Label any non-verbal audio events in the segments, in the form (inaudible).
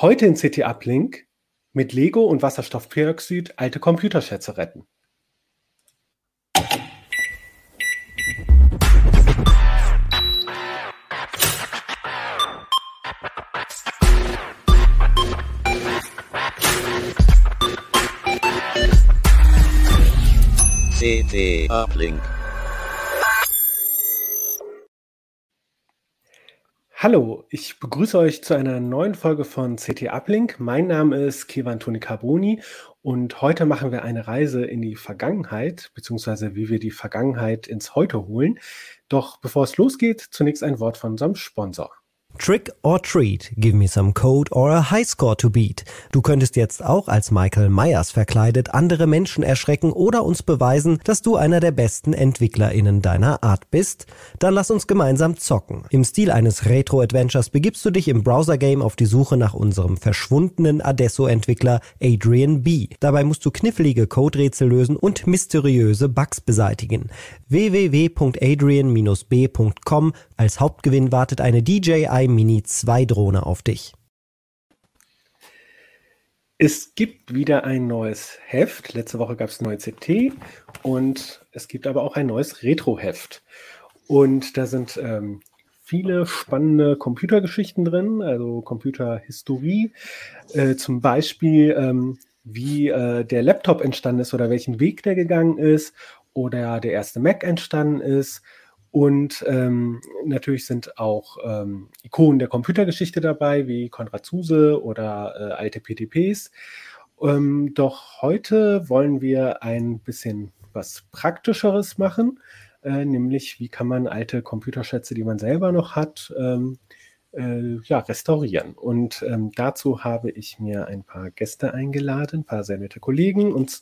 Heute in CT Uplink mit Lego und Wasserstoffperoxid alte Computerschätze retten. CT Uplink. Hallo, ich begrüße euch zu einer neuen Folge von CT Uplink. Mein Name ist Kevan Toni Carboni und heute machen wir eine Reise in die Vergangenheit, beziehungsweise wie wir die Vergangenheit ins Heute holen. Doch bevor es losgeht, zunächst ein Wort von unserem Sponsor. Trick or treat, give me some code or a high score to beat. Du könntest jetzt auch als Michael Myers verkleidet andere Menschen erschrecken oder uns beweisen, dass du einer der besten EntwicklerInnen deiner Art bist. Dann lass uns gemeinsam zocken. Im Stil eines Retro-Adventures begibst du dich im Browser-Game auf die Suche nach unserem verschwundenen Adesso-Entwickler Adrian B. Dabei musst du knifflige Code-Rätsel lösen und mysteriöse Bugs beseitigen. www.adrian-b.com Als Hauptgewinn wartet eine DJI Mini 2 Drohne auf dich. Es gibt wieder ein neues Heft. Letzte Woche gab es neue CT und es gibt aber auch ein neues Retro-Heft. Und da sind ähm, viele spannende Computergeschichten drin, also Computerhistorie. Äh, zum Beispiel, ähm, wie äh, der Laptop entstanden ist oder welchen Weg der gegangen ist oder der erste Mac entstanden ist und ähm, natürlich sind auch ähm, Ikonen der Computergeschichte dabei, wie Konrad Zuse oder äh, alte PTPs. Ähm, doch heute wollen wir ein bisschen was Praktischeres machen, äh, nämlich wie kann man alte Computerschätze, die man selber noch hat, ähm, äh, ja, restaurieren. Und ähm, dazu habe ich mir ein paar Gäste eingeladen, ein paar sehr nette Kollegen und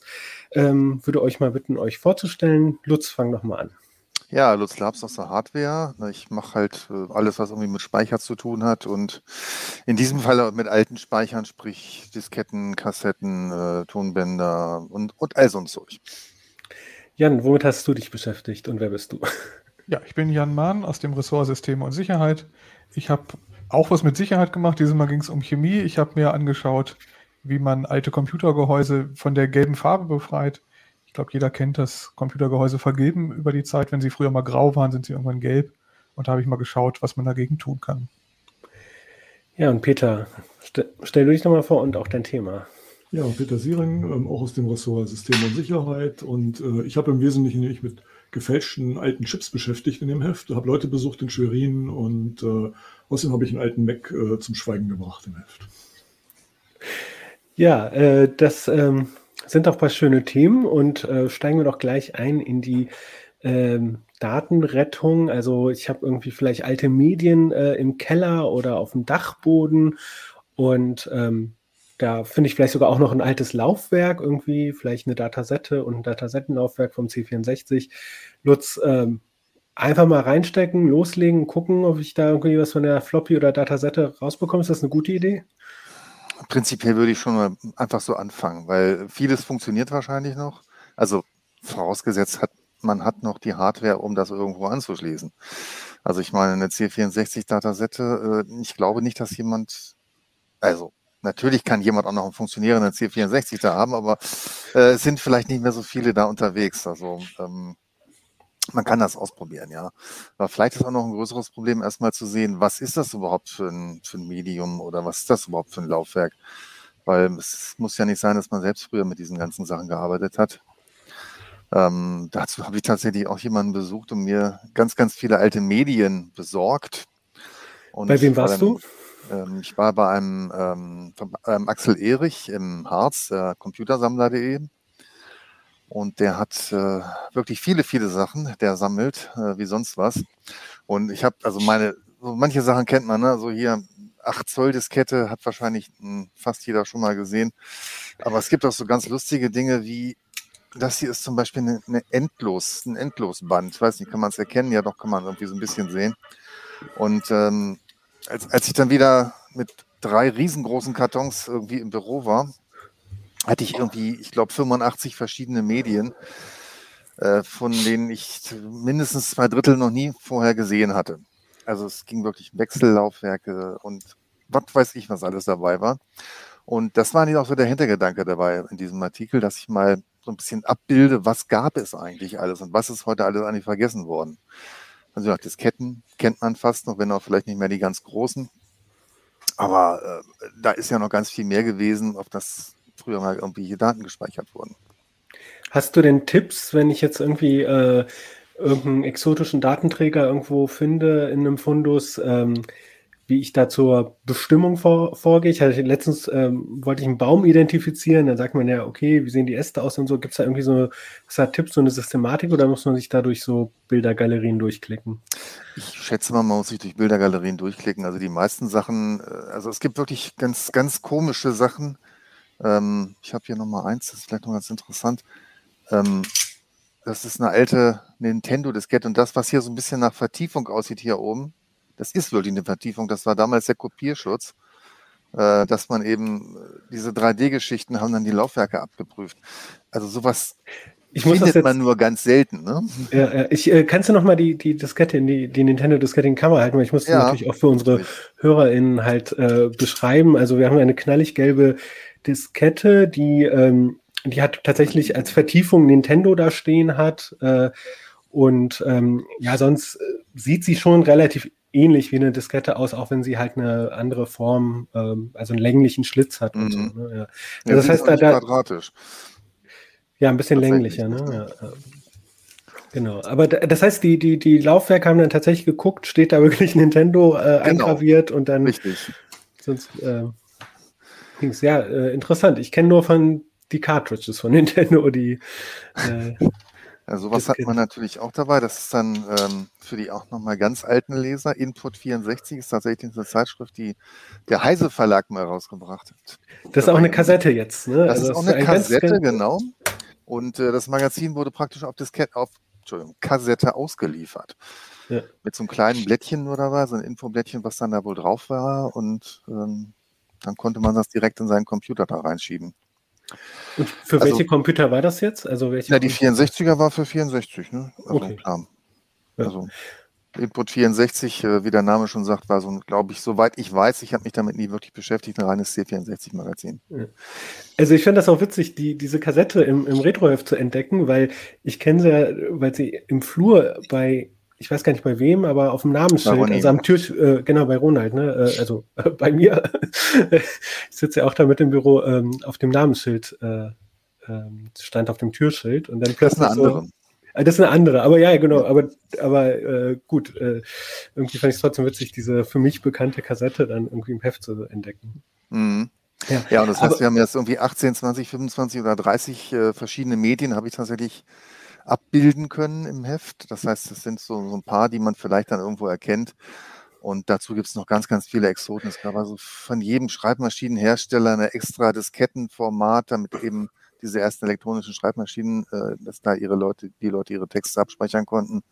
ähm, würde euch mal bitten, euch vorzustellen. Lutz, fang doch mal an. Ja, Lutz Labs aus der Hardware. Ich mache halt äh, alles, was irgendwie mit Speicher zu tun hat und in diesem Fall mit alten Speichern, sprich Disketten, Kassetten, äh, Tonbänder und, und all so ein Zeug. Jan, womit hast du dich beschäftigt und wer bist du? (laughs) Ja, ich bin Jan Mahn aus dem Ressort Systeme und Sicherheit. Ich habe auch was mit Sicherheit gemacht. Dieses Mal ging es um Chemie. Ich habe mir angeschaut, wie man alte Computergehäuse von der gelben Farbe befreit. Ich glaube, jeder kennt das. Computergehäuse vergilben über die Zeit. Wenn sie früher mal grau waren, sind sie irgendwann gelb. Und da habe ich mal geschaut, was man dagegen tun kann. Ja, und Peter, st stell du dich nochmal vor und auch dein Thema. Ja, Peter Siering, ähm, auch aus dem Ressort System und Sicherheit. Und äh, ich habe im Wesentlichen mich mit gefälschten alten Chips beschäftigt in dem Heft. Ich habe Leute besucht in Schwerin und äh, außerdem habe ich einen alten Mac äh, zum Schweigen gebracht im Heft. Ja, äh, das ähm, sind doch ein paar schöne Themen und äh, steigen wir doch gleich ein in die ähm, Datenrettung. Also ich habe irgendwie vielleicht alte Medien äh, im Keller oder auf dem Dachboden und ähm, da finde ich vielleicht sogar auch noch ein altes Laufwerk, irgendwie, vielleicht eine Datasette und ein Datasettenlaufwerk vom C64. Lutz, ähm, einfach mal reinstecken, loslegen, gucken, ob ich da irgendwie was von der Floppy oder Datasette rausbekomme. Ist das eine gute Idee? Prinzipiell würde ich schon mal einfach so anfangen, weil vieles funktioniert wahrscheinlich noch. Also vorausgesetzt hat, man hat noch die Hardware, um das irgendwo anzuschließen. Also ich meine, eine C64-Datasette, äh, ich glaube nicht, dass jemand, also Natürlich kann jemand auch noch einen funktionierenden C64 da haben, aber äh, es sind vielleicht nicht mehr so viele da unterwegs. Also ähm, man kann das ausprobieren, ja. Aber vielleicht ist auch noch ein größeres Problem, erstmal zu sehen, was ist das überhaupt für ein, für ein Medium oder was ist das überhaupt für ein Laufwerk? Weil es muss ja nicht sein, dass man selbst früher mit diesen ganzen Sachen gearbeitet hat. Ähm, dazu habe ich tatsächlich auch jemanden besucht und mir ganz, ganz viele alte Medien besorgt. Und Bei wem warst du? Ähm, ich war bei einem ähm, ähm, Axel Erich im Harz, äh, computersammler.de. Und der hat äh, wirklich viele, viele Sachen, der sammelt, äh, wie sonst was. Und ich habe, also meine, so manche Sachen kennt man, ne? So hier 8 Zoll Diskette hat wahrscheinlich mh, hm, fast jeder schon mal gesehen. Aber es gibt auch so ganz lustige Dinge wie, das hier ist zum Beispiel eine, eine Endlos, ein Endlosband. Ich weiß nicht, kann man es erkennen? Ja, doch, kann man irgendwie so ein bisschen sehen. Und ähm, als, als ich dann wieder mit drei riesengroßen Kartons irgendwie im Büro war, hatte ich irgendwie, ich glaube, 85 verschiedene Medien, äh, von denen ich mindestens zwei Drittel noch nie vorher gesehen hatte. Also es ging wirklich Wechsellaufwerke und was weiß ich, was alles dabei war. Und das war nicht auch so der Hintergedanke dabei in diesem Artikel, dass ich mal so ein bisschen abbilde, was gab es eigentlich alles und was ist heute alles eigentlich vergessen worden. Also ja, Disketten kennt man fast noch, wenn auch vielleicht nicht mehr die ganz großen. Aber äh, da ist ja noch ganz viel mehr gewesen, auf das früher mal irgendwelche Daten gespeichert wurden. Hast du denn Tipps, wenn ich jetzt irgendwie äh, irgendeinen exotischen Datenträger irgendwo finde in einem Fundus, ähm, wie ich da zur Bestimmung vor, vorgehe. Ich hatte letztens ähm, wollte ich einen Baum identifizieren, dann sagt man ja, okay, wie sehen die Äste aus und so. Gibt es da irgendwie so, hat Tipps, so eine Systematik oder muss man sich da durch so Bildergalerien durchklicken? Ich schätze mal, man muss sich durch Bildergalerien durchklicken. Also die meisten Sachen, äh, also es gibt wirklich ganz, ganz komische Sachen. Ähm, ich habe hier nochmal eins, das ist vielleicht noch ganz interessant. Ähm, das ist eine alte Nintendo-Diskette und das, was hier so ein bisschen nach Vertiefung aussieht hier oben, das ist wirklich eine Vertiefung. Das war damals der Kopierschutz, äh, dass man eben äh, diese 3D-Geschichten haben dann die Laufwerke abgeprüft. Also sowas ich findet jetzt, man nur ganz selten. Ne? Ja, ich, äh, kannst du noch mal die, die Diskette in die, die Nintendo-Diskette in die Kamera halten? Weil ich muss ja, natürlich auch für unsere HörerInnen halt äh, beschreiben. Also wir haben eine knallig gelbe Diskette, die, ähm, die hat tatsächlich als Vertiefung Nintendo da stehen hat. Äh, und ähm, ja, sonst äh, sieht sie schon relativ ähnlich wie eine Diskette aus, auch wenn sie halt eine andere Form, ähm, also einen länglichen Schlitz hat. Und mhm. so, ne? ja. ja. Also das heißt, da, da, quadratisch. Ja, ein bisschen länglicher. Ne? Ja, genau. Aber das heißt, die, die, die Laufwerke haben dann tatsächlich geguckt, steht da (laughs) wirklich Nintendo äh, genau. eingraviert und dann. Richtig. Sonst äh, ging's ja äh, interessant. Ich kenne nur von die Cartridges von (laughs) Nintendo, die. Äh, ja, sowas hat man natürlich auch dabei. Das ist dann ähm, für die auch nochmal ganz alten Leser. Input 64 ist tatsächlich eine Zeitschrift, die der Heise Verlag mal rausgebracht hat. Das ist auch eine Kassette jetzt, ne? Das also ist auch eine Kassette, genau. Und äh, das Magazin wurde praktisch auf Diskette, auf Entschuldigung, Kassette ausgeliefert. Ja. Mit so einem kleinen Blättchen nur dabei, so ein Infoblättchen, was dann da wohl drauf war. Und ähm, dann konnte man das direkt in seinen Computer da reinschieben. Und für also, welche Computer war das jetzt? Also welche ja, die 64er war für 64, ne? Also okay. klar. Ja. Also Input 64, äh, wie der Name schon sagt, war so, glaube ich, soweit ich weiß, ich habe mich damit nie wirklich beschäftigt, ein reines C64-Magazin. Also ich finde das auch witzig, die, diese Kassette im, im Retroheft zu entdecken, weil ich kenne sie ja, weil sie im Flur bei ich weiß gar nicht bei wem, aber auf dem Namensschild, also am Tür, äh, genau bei Ronald, ne? Äh, also äh, bei mir. (laughs) ich sitze ja auch da mit im Büro ähm, auf dem Namensschild, äh, ähm, stand auf dem Türschild und dann plötzlich. So, das ist eine andere, aber ja, genau, aber, aber äh, gut, äh, irgendwie fand ich es trotzdem witzig, diese für mich bekannte Kassette dann irgendwie im Heft zu entdecken. Mhm. Ja. ja, und das heißt, aber, wir haben jetzt irgendwie 18, 20, 25 oder 30 äh, verschiedene Medien, habe ich tatsächlich abbilden können im Heft. Das heißt, es sind so, so ein paar, die man vielleicht dann irgendwo erkennt. Und dazu gibt es noch ganz, ganz viele Exoten. Es gab also von jedem Schreibmaschinenhersteller eine extra Diskettenformat, damit eben diese ersten elektronischen Schreibmaschinen, äh, dass da ihre Leute, die Leute ihre Texte abspeichern konnten.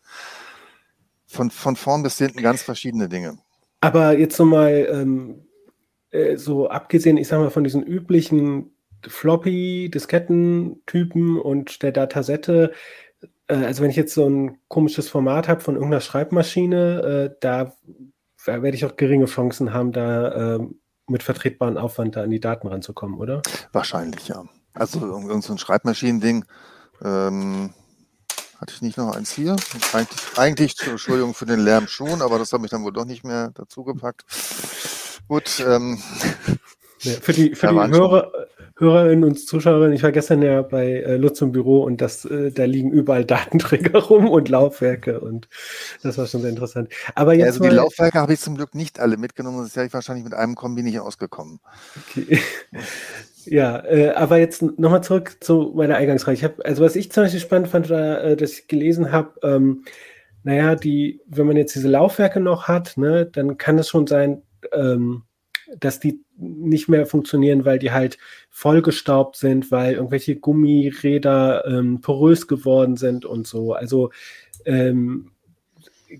Von, von vorn bis hinten ganz verschiedene Dinge. Aber jetzt nochmal, ähm, äh, so abgesehen, ich sag mal, von diesen üblichen Floppy-Disketten-Typen und der Datasette, äh, also wenn ich jetzt so ein komisches Format habe von irgendeiner Schreibmaschine, äh, da, da werde ich auch geringe Chancen haben, da äh, mit vertretbarem Aufwand da an die Daten ranzukommen, oder? Wahrscheinlich, ja. Also irgendein so ein Schreibmaschinending. Ähm, hatte ich nicht noch eins hier? Eigentlich, eigentlich, Entschuldigung für den Lärm schon, aber das habe ich dann wohl doch nicht mehr dazu gepackt. Gut. Ähm, ja, für die, für die Hörer, Hörerinnen und Zuschauerinnen, ich war gestern ja bei äh, Lutz im Büro und das, äh, da liegen überall Datenträger (laughs) rum und Laufwerke und das war schon sehr interessant. Aber jetzt also die Laufwerke habe ich zum Glück nicht alle mitgenommen, sonst wäre ich wahrscheinlich mit einem Kombi nicht ausgekommen. Okay. Ja, äh, aber jetzt nochmal zurück zu meiner Eingangsfrage. Ich hab, also was ich zum Beispiel spannend fand, war, äh, dass ich gelesen habe, ähm, naja, die, wenn man jetzt diese Laufwerke noch hat, ne, dann kann es schon sein, ähm, dass die nicht mehr funktionieren, weil die halt vollgestaubt sind, weil irgendwelche Gummiräder ähm, porös geworden sind und so. Also ähm,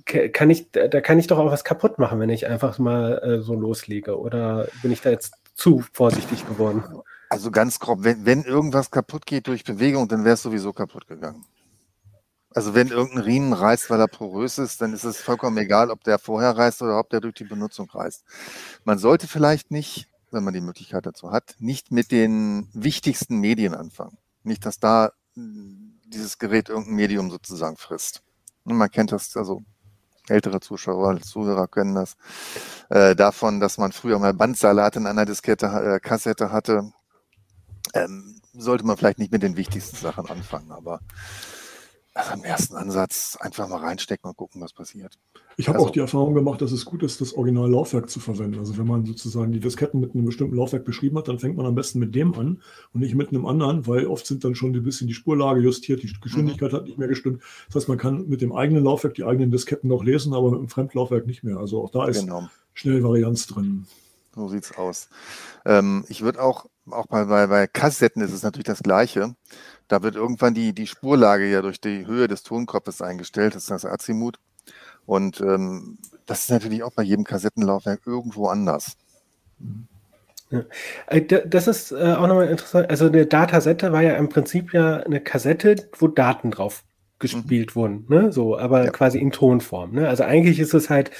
kann ich, da kann ich doch auch was kaputt machen, wenn ich einfach mal äh, so loslege. Oder bin ich da jetzt zu vorsichtig geworden? Also ganz grob, wenn, wenn irgendwas kaputt geht durch Bewegung, dann wäre es sowieso kaputt gegangen. Also wenn irgendein Riemen reißt, weil er porös ist, dann ist es vollkommen egal, ob der vorher reißt oder ob der durch die Benutzung reißt. Man sollte vielleicht nicht, wenn man die Möglichkeit dazu hat, nicht mit den wichtigsten Medien anfangen. Nicht, dass da hm, dieses Gerät irgendein Medium sozusagen frisst. Und man kennt das, also ältere Zuschauer, Zuhörer können das, äh, davon, dass man früher mal Bandsalat in einer Diskette, äh, Kassette hatte. Ähm, sollte man vielleicht nicht mit den wichtigsten Sachen anfangen, aber im ersten Ansatz einfach mal reinstecken und gucken, was passiert. Ich habe also, auch die Erfahrung gemacht, dass es gut ist, das Original-Laufwerk zu verwenden. Also wenn man sozusagen die Disketten mit einem bestimmten Laufwerk beschrieben hat, dann fängt man am besten mit dem an und nicht mit einem anderen, weil oft sind dann schon ein bisschen die Spurlage justiert, die Geschwindigkeit mhm. hat nicht mehr gestimmt. Das heißt, man kann mit dem eigenen Laufwerk die eigenen Disketten noch lesen, aber mit dem Fremdlaufwerk nicht mehr. Also auch da ist genau. schnell Varianz drin. So sieht's aus. Ähm, ich würde auch, auch bei, bei, bei Kassetten ist es natürlich das Gleiche. Da wird irgendwann die, die Spurlage ja durch die Höhe des Tonkopfes eingestellt, das ist das Azimut. Und ähm, das ist natürlich auch bei jedem Kassettenlaufwerk irgendwo anders. Ja. Äh, das ist äh, auch nochmal interessant. Also eine Datasette war ja im Prinzip ja eine Kassette, wo Daten drauf gespielt mhm. wurden, ne? So, aber ja. quasi in Tonform. Ne? Also eigentlich ist es halt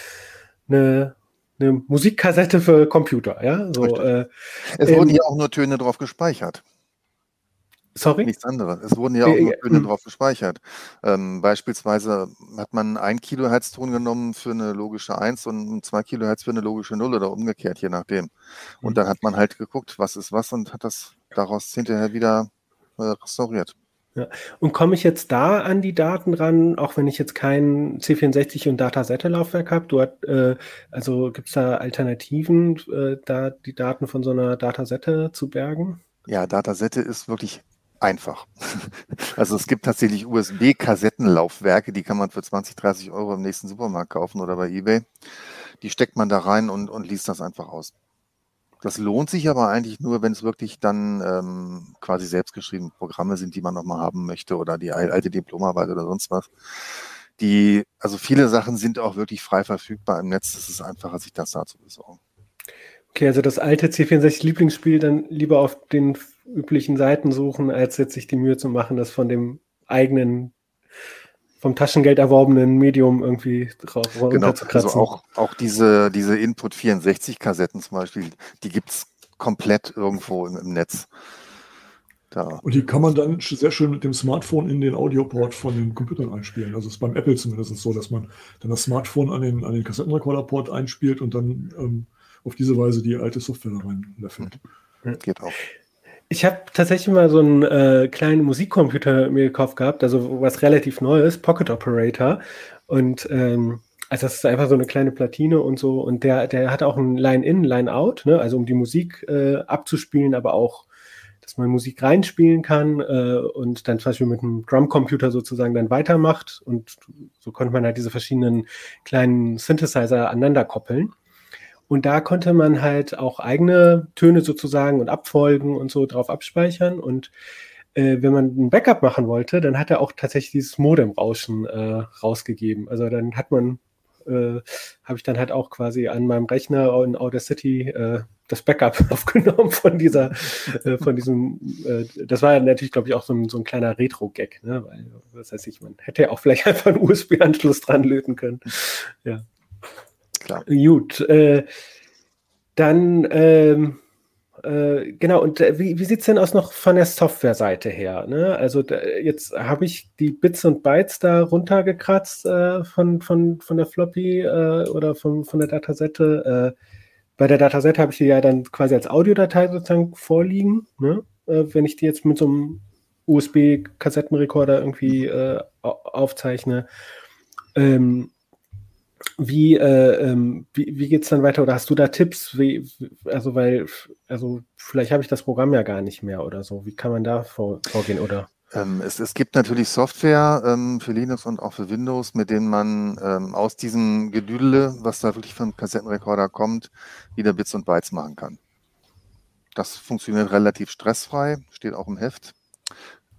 eine, eine Musikkassette für Computer, ja. So, äh, es wurden ähm, ja auch nur Töne drauf gespeichert. Sorry? Nichts anderes. Es wurden ja auch nur Töne drauf gespeichert. Ähm, beispielsweise hat man ein Kilohertz-Ton genommen für eine logische 1 und zwei Kilohertz für eine logische 0 oder umgekehrt, je nachdem. Und mhm. dann hat man halt geguckt, was ist was und hat das daraus hinterher wieder äh, restauriert. Ja. Und komme ich jetzt da an die Daten ran, auch wenn ich jetzt kein C64 und Datasette-Laufwerk habe? Äh, also gibt es da Alternativen, äh, da die Daten von so einer Datasette zu bergen? Ja, Datasette ist wirklich einfach. (laughs) Also es gibt tatsächlich USB-Kassettenlaufwerke, die kann man für 20, 30 Euro im nächsten Supermarkt kaufen oder bei eBay. Die steckt man da rein und, und liest das einfach aus. Das lohnt sich aber eigentlich nur, wenn es wirklich dann ähm, quasi selbstgeschriebene Programme sind, die man nochmal haben möchte oder die alte Diplomarbeit oder sonst was. Die, also viele Sachen sind auch wirklich frei verfügbar im Netz. Es ist einfacher, sich das da zu besorgen. Okay, also das alte C64-Lieblingsspiel dann lieber auf den üblichen Seiten suchen, als jetzt sich die Mühe zu machen, das von dem eigenen, vom Taschengeld erworbenen Medium irgendwie drauf genau, also auch, auch diese, diese Input 64 Kassetten zum Beispiel, die gibt es komplett irgendwo im, im Netz. Da. Und die kann man dann sehr schön mit dem Smartphone in den Audioport von den Computern einspielen. Also ist beim Apple zumindest so, dass man dann das Smartphone an den, an den Kassettenrekorderport einspielt und dann ähm, auf diese Weise die alte Software da reinlöffelt. Geht auch. Ich habe tatsächlich mal so einen äh, kleinen Musikcomputer mir gekauft gehabt, also was relativ Neues, Pocket Operator. Und ähm, also das ist einfach so eine kleine Platine und so. Und der, der hat auch ein Line-In, Line-Out, ne? also um die Musik äh, abzuspielen, aber auch, dass man Musik reinspielen kann äh, und dann zum Beispiel mit einem Drumcomputer sozusagen dann weitermacht. Und so konnte man halt diese verschiedenen kleinen Synthesizer aneinander koppeln. Und da konnte man halt auch eigene Töne sozusagen und Abfolgen und so drauf abspeichern. Und äh, wenn man ein Backup machen wollte, dann hat er auch tatsächlich dieses Modem-Rauschen äh, rausgegeben. Also dann hat man, äh, habe ich dann halt auch quasi an meinem Rechner in Outer City äh, das Backup (laughs) aufgenommen von dieser, äh, von diesem, äh, das war natürlich, glaube ich, auch so ein, so ein kleiner Retro-Gag, ne? Weil, was heißt ich, man hätte ja auch vielleicht (laughs) einfach einen USB-Anschluss dran löten können. Ja klar. Gut. Äh, dann, ähm, äh, genau, und äh, wie, wie sieht es denn aus noch von der Software-Seite her? Ne? Also da, jetzt habe ich die Bits und Bytes da runtergekratzt äh, von, von, von der Floppy äh, oder von, von der Datasette. Äh, bei der Datasette habe ich die ja dann quasi als Audiodatei sozusagen vorliegen. Ne? wenn ich die jetzt mit so einem USB-Kassettenrekorder irgendwie aufzeichne. Ähm, wie, äh, ähm, wie, wie geht es dann weiter? Oder hast du da Tipps? Wie, also, weil, also vielleicht habe ich das Programm ja gar nicht mehr oder so. Wie kann man da vor, vorgehen? Oder? Ähm, es, es, gibt natürlich Software ähm, für Linux und auch für Windows, mit denen man ähm, aus diesem Gedüdele, was da wirklich vom Kassettenrekorder kommt, wieder Bits und Bytes machen kann. Das funktioniert relativ stressfrei, steht auch im Heft.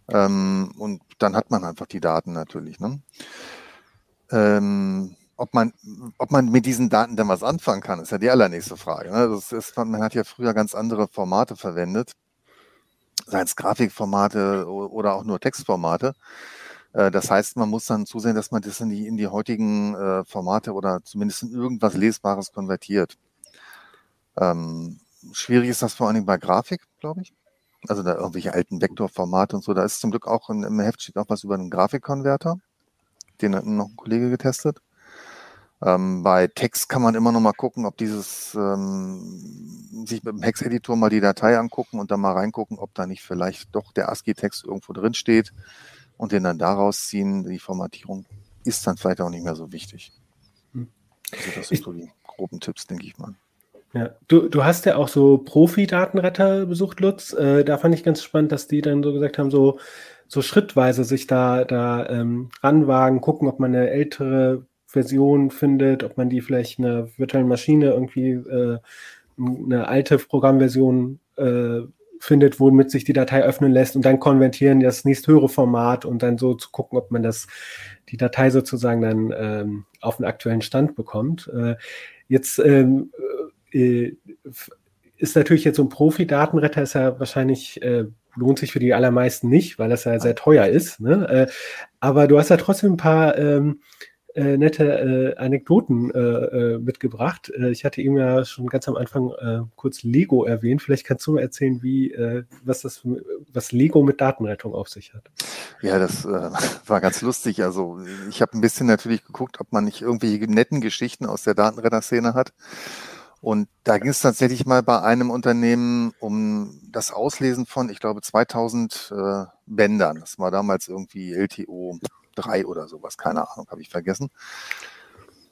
Ähm, und dann hat man einfach die Daten natürlich. Ne? Ob man, ob man mit diesen Daten dann was anfangen kann, ist ja die allernächste Frage. Ne? Das ist, man hat ja früher ganz andere Formate verwendet, seien es Grafikformate oder auch nur Textformate. Äh, das heißt, man muss dann zusehen, dass man das in die, in die heutigen äh, Formate oder zumindest in irgendwas Lesbares konvertiert. Ähm, schwierig ist das vor allen Dingen bei Grafik, glaube ich. Also da irgendwelche alten Vektorformate und so. Da ist zum Glück auch im Heft steht auch was über einen Grafikkonverter. Den hat noch ein Kollege getestet. Ähm, bei Text kann man immer noch mal gucken, ob dieses, ähm, sich mit dem Hex-Editor mal die Datei angucken und dann mal reingucken, ob da nicht vielleicht doch der ASCII-Text irgendwo drin steht und den dann daraus ziehen. Die Formatierung ist dann vielleicht auch nicht mehr so wichtig. Hm. Also das sind so die groben Tipps, denke ich mal. Ja, du, du hast ja auch so Profi-Datenretter besucht, Lutz. Äh, da fand ich ganz spannend, dass die dann so gesagt haben, so, so schrittweise sich da, da ähm, ranwagen, gucken, ob man eine ältere Version findet, ob man die vielleicht in einer virtuellen Maschine irgendwie äh, eine alte Programmversion äh, findet, womit sich die Datei öffnen lässt und dann konvertieren das nächsthöhere Format und dann so zu gucken, ob man das, die Datei sozusagen dann ähm, auf den aktuellen Stand bekommt. Äh, jetzt ähm, äh, ist natürlich jetzt so ein Profi-Datenretter ist ja wahrscheinlich äh, lohnt sich für die allermeisten nicht, weil das ja sehr teuer ist. Ne? Äh, aber du hast ja trotzdem ein paar ähm, äh, nette äh, Anekdoten äh, äh mitgebracht. Äh, ich hatte ihm ja schon ganz am Anfang äh, kurz Lego erwähnt. Vielleicht kannst du mal erzählen, wie, was das, was Lego mit Datenrettung auf sich hat. Ja, das (laughs) war ganz lustig. Also ich habe ein bisschen natürlich geguckt, ob man nicht irgendwelche netten Geschichten aus der Datenretter-Szene hat. Und da ging es tatsächlich mal bei einem Unternehmen um das Auslesen von, ich glaube, 2000 äh, Bändern. Das war damals irgendwie LTO drei oder sowas, keine Ahnung, habe ich vergessen.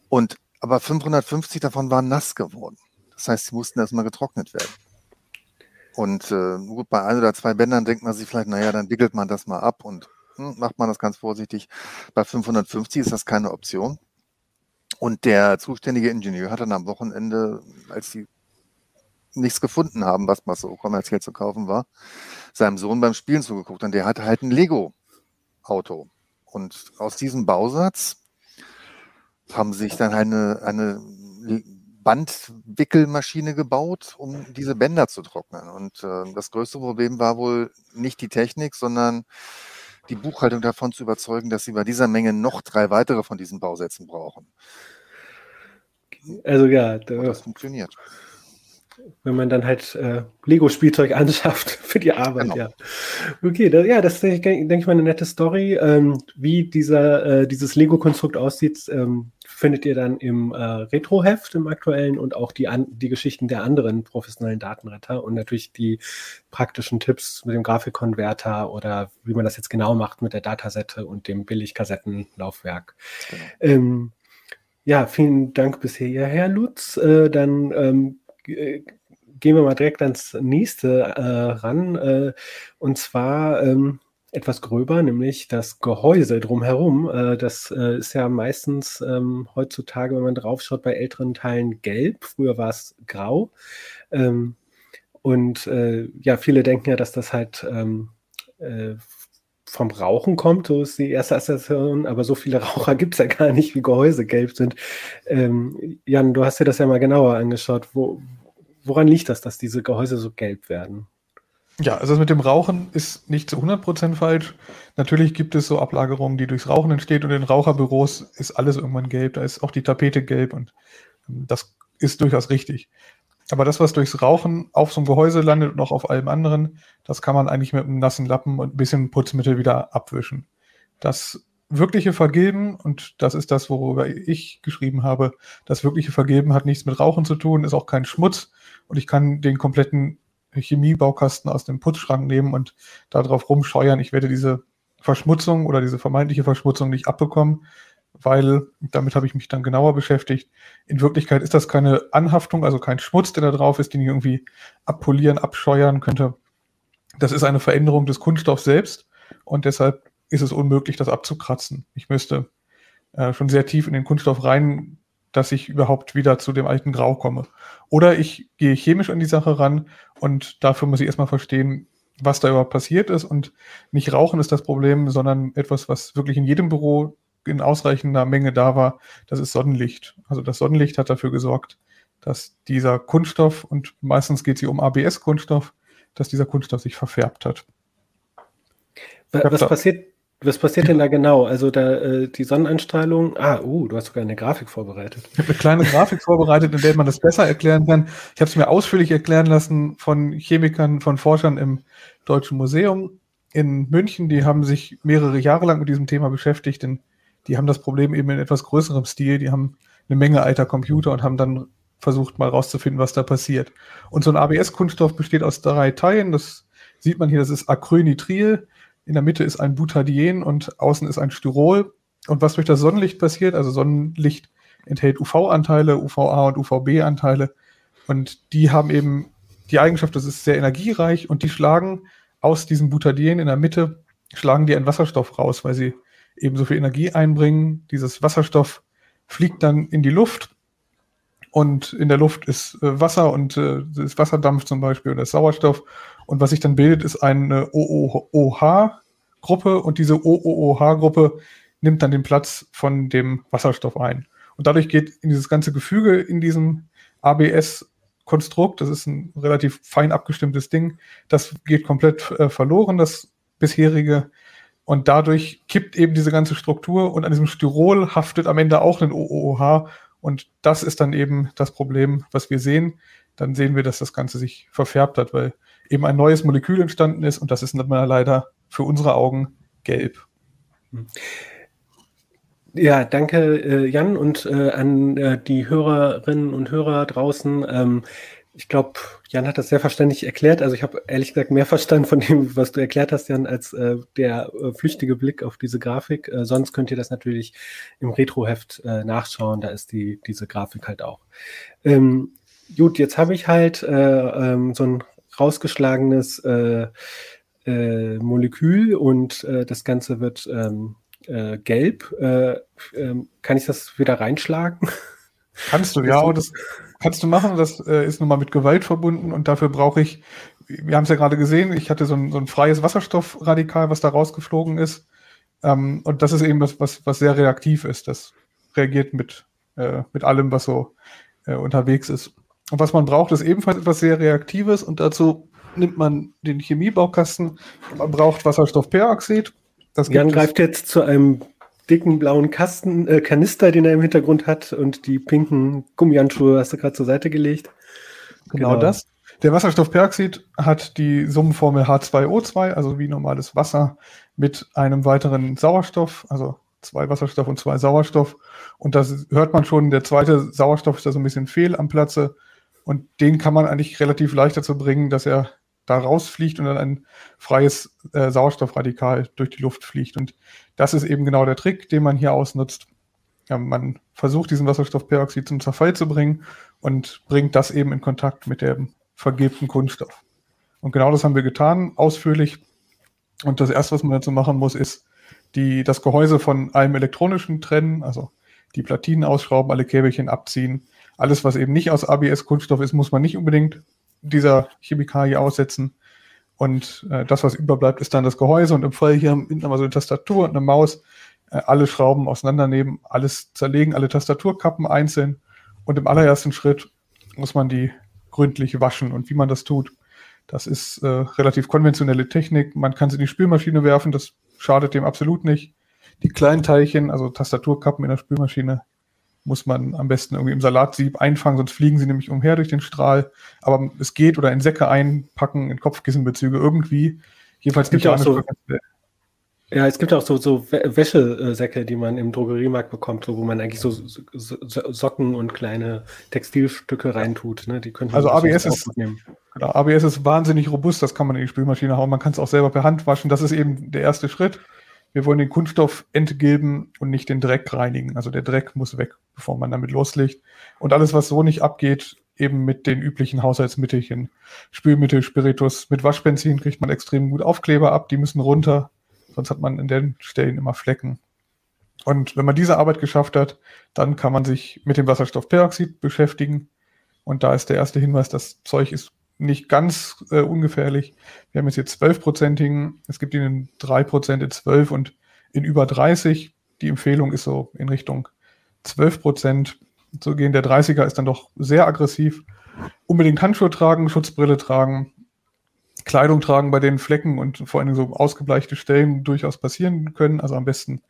Und aber 550 davon waren nass geworden. Das heißt, sie mussten erstmal getrocknet werden. Und äh, gut, bei ein oder zwei Bändern denkt man sich vielleicht, naja, dann wickelt man das mal ab und hm, macht man das ganz vorsichtig. Bei 550 ist das keine Option. Und der zuständige Ingenieur hat dann am Wochenende, als sie nichts gefunden haben, was mal so kommerziell zu kaufen war, seinem Sohn beim Spielen zugeguckt und der hatte halt ein Lego-Auto. Und aus diesem Bausatz haben sich dann eine, eine Bandwickelmaschine gebaut, um diese Bänder zu trocknen. Und äh, das größte Problem war wohl nicht die Technik, sondern die Buchhaltung davon zu überzeugen, dass sie bei dieser Menge noch drei weitere von diesen Bausätzen brauchen. Also ja, da, das funktioniert wenn man dann halt äh, Lego-Spielzeug (laughs) anschafft für die Arbeit, genau. ja. Okay, da, ja, das ist, denke ich mal, eine nette Story. Ähm, wie dieser, äh, dieses Lego-Konstrukt aussieht, ähm, findet ihr dann im äh, Retro-Heft, im aktuellen und auch die, an, die Geschichten der anderen professionellen Datenretter und natürlich die praktischen Tipps mit dem Grafikkonverter oder wie man das jetzt genau macht mit der Datasette und dem Billigkassettenlaufwerk. Genau. Ähm, ja, vielen Dank bisher, Herr Lutz. Äh, dann ähm, äh, gehen wir mal direkt ans nächste äh, ran. Äh, und zwar ähm, etwas gröber, nämlich das Gehäuse drumherum. Äh, das äh, ist ja meistens ähm, heutzutage, wenn man draufschaut, bei älteren Teilen gelb. Früher war es grau. Ähm, und äh, ja, viele denken ja, dass das halt ähm, vom Rauchen kommt, so ist die erste Assoziation, aber so viele (laughs) Raucher gibt es ja gar nicht, wie Gehäuse gelb sind. Ähm, Jan, du hast dir das ja mal genauer angeschaut. Wo, woran liegt das, dass diese Gehäuse so gelb werden? Ja, also das mit dem Rauchen ist nicht zu 100% falsch. Natürlich gibt es so Ablagerungen, die durchs Rauchen entsteht und in Raucherbüros ist alles irgendwann gelb. Da ist auch die Tapete gelb und ähm, das ist durchaus richtig. Aber das, was durchs Rauchen auf so einem Gehäuse landet und auch auf allem anderen, das kann man eigentlich mit einem nassen Lappen und ein bisschen Putzmittel wieder abwischen. Das wirkliche Vergilben, und das ist das, worüber ich geschrieben habe, das wirkliche Vergilben hat nichts mit Rauchen zu tun, ist auch kein Schmutz und ich kann den kompletten Chemiebaukasten aus dem Putzschrank nehmen und darauf rumscheuern. Ich werde diese Verschmutzung oder diese vermeintliche Verschmutzung nicht abbekommen. Weil damit habe ich mich dann genauer beschäftigt. In Wirklichkeit ist das keine Anhaftung, also kein Schmutz, der da drauf ist, den ich irgendwie abpolieren, abscheuern könnte. Das ist eine Veränderung des Kunststoffs selbst und deshalb ist es unmöglich, das abzukratzen. Ich müsste äh, schon sehr tief in den Kunststoff rein, dass ich überhaupt wieder zu dem alten Grau komme. Oder ich gehe chemisch an die Sache ran und dafür muss ich erstmal verstehen, was da überhaupt passiert ist. Und nicht Rauchen ist das Problem, sondern etwas, was wirklich in jedem Büro in ausreichender Menge da war, das ist Sonnenlicht. Also das Sonnenlicht hat dafür gesorgt, dass dieser Kunststoff, und meistens geht es hier um ABS-Kunststoff, dass dieser Kunststoff sich verfärbt hat. Was passiert, was passiert denn da genau? Also da äh, die Sonneneinstrahlung. Ah, uh, du hast sogar eine Grafik vorbereitet. Ich habe eine kleine Grafik vorbereitet, in der man das besser erklären kann. Ich habe es mir ausführlich erklären lassen von Chemikern, von Forschern im Deutschen Museum in München. Die haben sich mehrere Jahre lang mit diesem Thema beschäftigt, denn die haben das Problem eben in etwas größerem Stil. Die haben eine Menge alter Computer und haben dann versucht, mal rauszufinden, was da passiert. Und so ein ABS-Kunststoff besteht aus drei Teilen. Das sieht man hier, das ist Acrylnitril. In der Mitte ist ein Butadien und außen ist ein Styrol. Und was durch das Sonnenlicht passiert, also Sonnenlicht enthält UV-Anteile, UVA und UVB-Anteile. Und die haben eben die Eigenschaft, das ist sehr energiereich und die schlagen aus diesem Butadien in der Mitte, schlagen die einen Wasserstoff raus, weil sie eben so viel Energie einbringen. Dieses Wasserstoff fliegt dann in die Luft und in der Luft ist äh, Wasser und äh, ist Wasserdampf zum Beispiel oder Sauerstoff. Und was sich dann bildet, ist eine OOH-Gruppe und diese OOH-Gruppe nimmt dann den Platz von dem Wasserstoff ein. Und dadurch geht in dieses ganze Gefüge in diesem ABS-Konstrukt, das ist ein relativ fein abgestimmtes Ding, das geht komplett äh, verloren, das bisherige und dadurch kippt eben diese ganze Struktur und an diesem Styrol haftet am Ende auch ein OOH. Und das ist dann eben das Problem, was wir sehen. Dann sehen wir, dass das Ganze sich verfärbt hat, weil eben ein neues Molekül entstanden ist und das ist dann leider für unsere Augen gelb. Ja, danke äh, Jan und äh, an äh, die Hörerinnen und Hörer draußen. Ähm, ich glaube, Jan hat das sehr verständlich erklärt. Also ich habe ehrlich gesagt mehr verstanden von dem, was du erklärt hast, Jan, als äh, der äh, flüchtige Blick auf diese Grafik. Äh, sonst könnt ihr das natürlich im Retroheft äh, nachschauen. Da ist die, diese Grafik halt auch. Ähm, gut, jetzt habe ich halt äh, ähm, so ein rausgeschlagenes äh, äh, Molekül und das Ganze wird ähm, äh, gelb. Äh, ähm, kann ich das wieder reinschlagen? Kannst du, (laughs) ja, und das (laughs) kannst du machen. Das äh, ist nun mal mit Gewalt verbunden und dafür brauche ich, wir haben es ja gerade gesehen, ich hatte so ein, so ein freies Wasserstoffradikal, was da rausgeflogen ist. Ähm, und das ist eben was, was, was sehr reaktiv ist. Das reagiert mit, äh, mit allem, was so äh, unterwegs ist. Und was man braucht, ist ebenfalls etwas sehr Reaktives und dazu nimmt man den Chemiebaukasten. Man braucht Wasserstoffperoxid. Das Jan greift jetzt zu einem dicken blauen Kasten, äh, Kanister, den er im Hintergrund hat und die pinken Gummihandschuhe hast du gerade zur Seite gelegt. Genau, genau. das. Der Wasserstoffperoxid hat die Summenformel H2O2, also wie normales Wasser, mit einem weiteren Sauerstoff, also zwei Wasserstoff und zwei Sauerstoff. Und das hört man schon, der zweite Sauerstoff ist da so ein bisschen fehl am Platze. Und den kann man eigentlich relativ leicht dazu bringen, dass er da rausfliegt und dann ein freies äh, Sauerstoffradikal durch die Luft fliegt. Und das ist eben genau der Trick, den man hier ausnutzt. Ja, man versucht, diesen Wasserstoffperoxid zum Zerfall zu bringen und bringt das eben in Kontakt mit dem vergilbten Kunststoff. Und genau das haben wir getan, ausführlich. Und das erste, was man dazu machen muss, ist die, das Gehäuse von allem elektronischen trennen, also die Platinen ausschrauben, alle Käbelchen abziehen. Alles, was eben nicht aus ABS-Kunststoff ist, muss man nicht unbedingt dieser Chemikalie aussetzen. Und äh, das, was überbleibt, ist dann das Gehäuse. Und im Fall hier hinten haben wir so eine Tastatur und eine Maus. Äh, alle Schrauben auseinandernehmen, alles zerlegen, alle Tastaturkappen einzeln. Und im allerersten Schritt muss man die gründlich waschen. Und wie man das tut, das ist äh, relativ konventionelle Technik. Man kann sie in die Spülmaschine werfen, das schadet dem absolut nicht. Die kleinen Teilchen, also Tastaturkappen in der Spülmaschine, muss man am besten irgendwie im Salatsieb einfangen, sonst fliegen sie nämlich umher durch den Strahl. Aber es geht oder in Säcke einpacken, in Kopfkissenbezüge irgendwie. Jedenfalls gibt es auch so. Ja, es gibt auch so, so Wäschesäcke, die man im Drogeriemarkt bekommt, wo man eigentlich so, Socken und kleine Textilstücke reintut. Ne? Die könnte also ABS ist, genau, ABS ist wahnsinnig robust, das kann man in die Spülmaschine hauen. Man kann es auch selber per Hand waschen. Das ist eben der erste Schritt. Wir wollen den Kunststoff entgilben und nicht den Dreck reinigen. Also der Dreck muss weg, bevor man damit loslegt. Und alles, was so nicht abgeht, eben mit den üblichen Haushaltsmittelchen, Spülmittel, Spiritus, mit Waschbenzin kriegt man extrem gut Aufkleber ab, die müssen runter, sonst hat man in den Stellen immer Flecken. Und wenn man diese Arbeit geschafft hat, dann kann man sich mit dem Wasserstoffperoxid beschäftigen. Und da ist der erste Hinweis, das Zeug ist nicht ganz äh, ungefährlich. Wir haben jetzt hier 12-prozentigen, es gibt ihn in 3% in 12 und in über 30. Die Empfehlung ist so in Richtung 12 Prozent zu gehen. Der 30er ist dann doch sehr aggressiv. Unbedingt Handschuhe tragen, Schutzbrille tragen, Kleidung tragen, bei denen Flecken und vor allem so ausgebleichte Stellen durchaus passieren können. Also am besten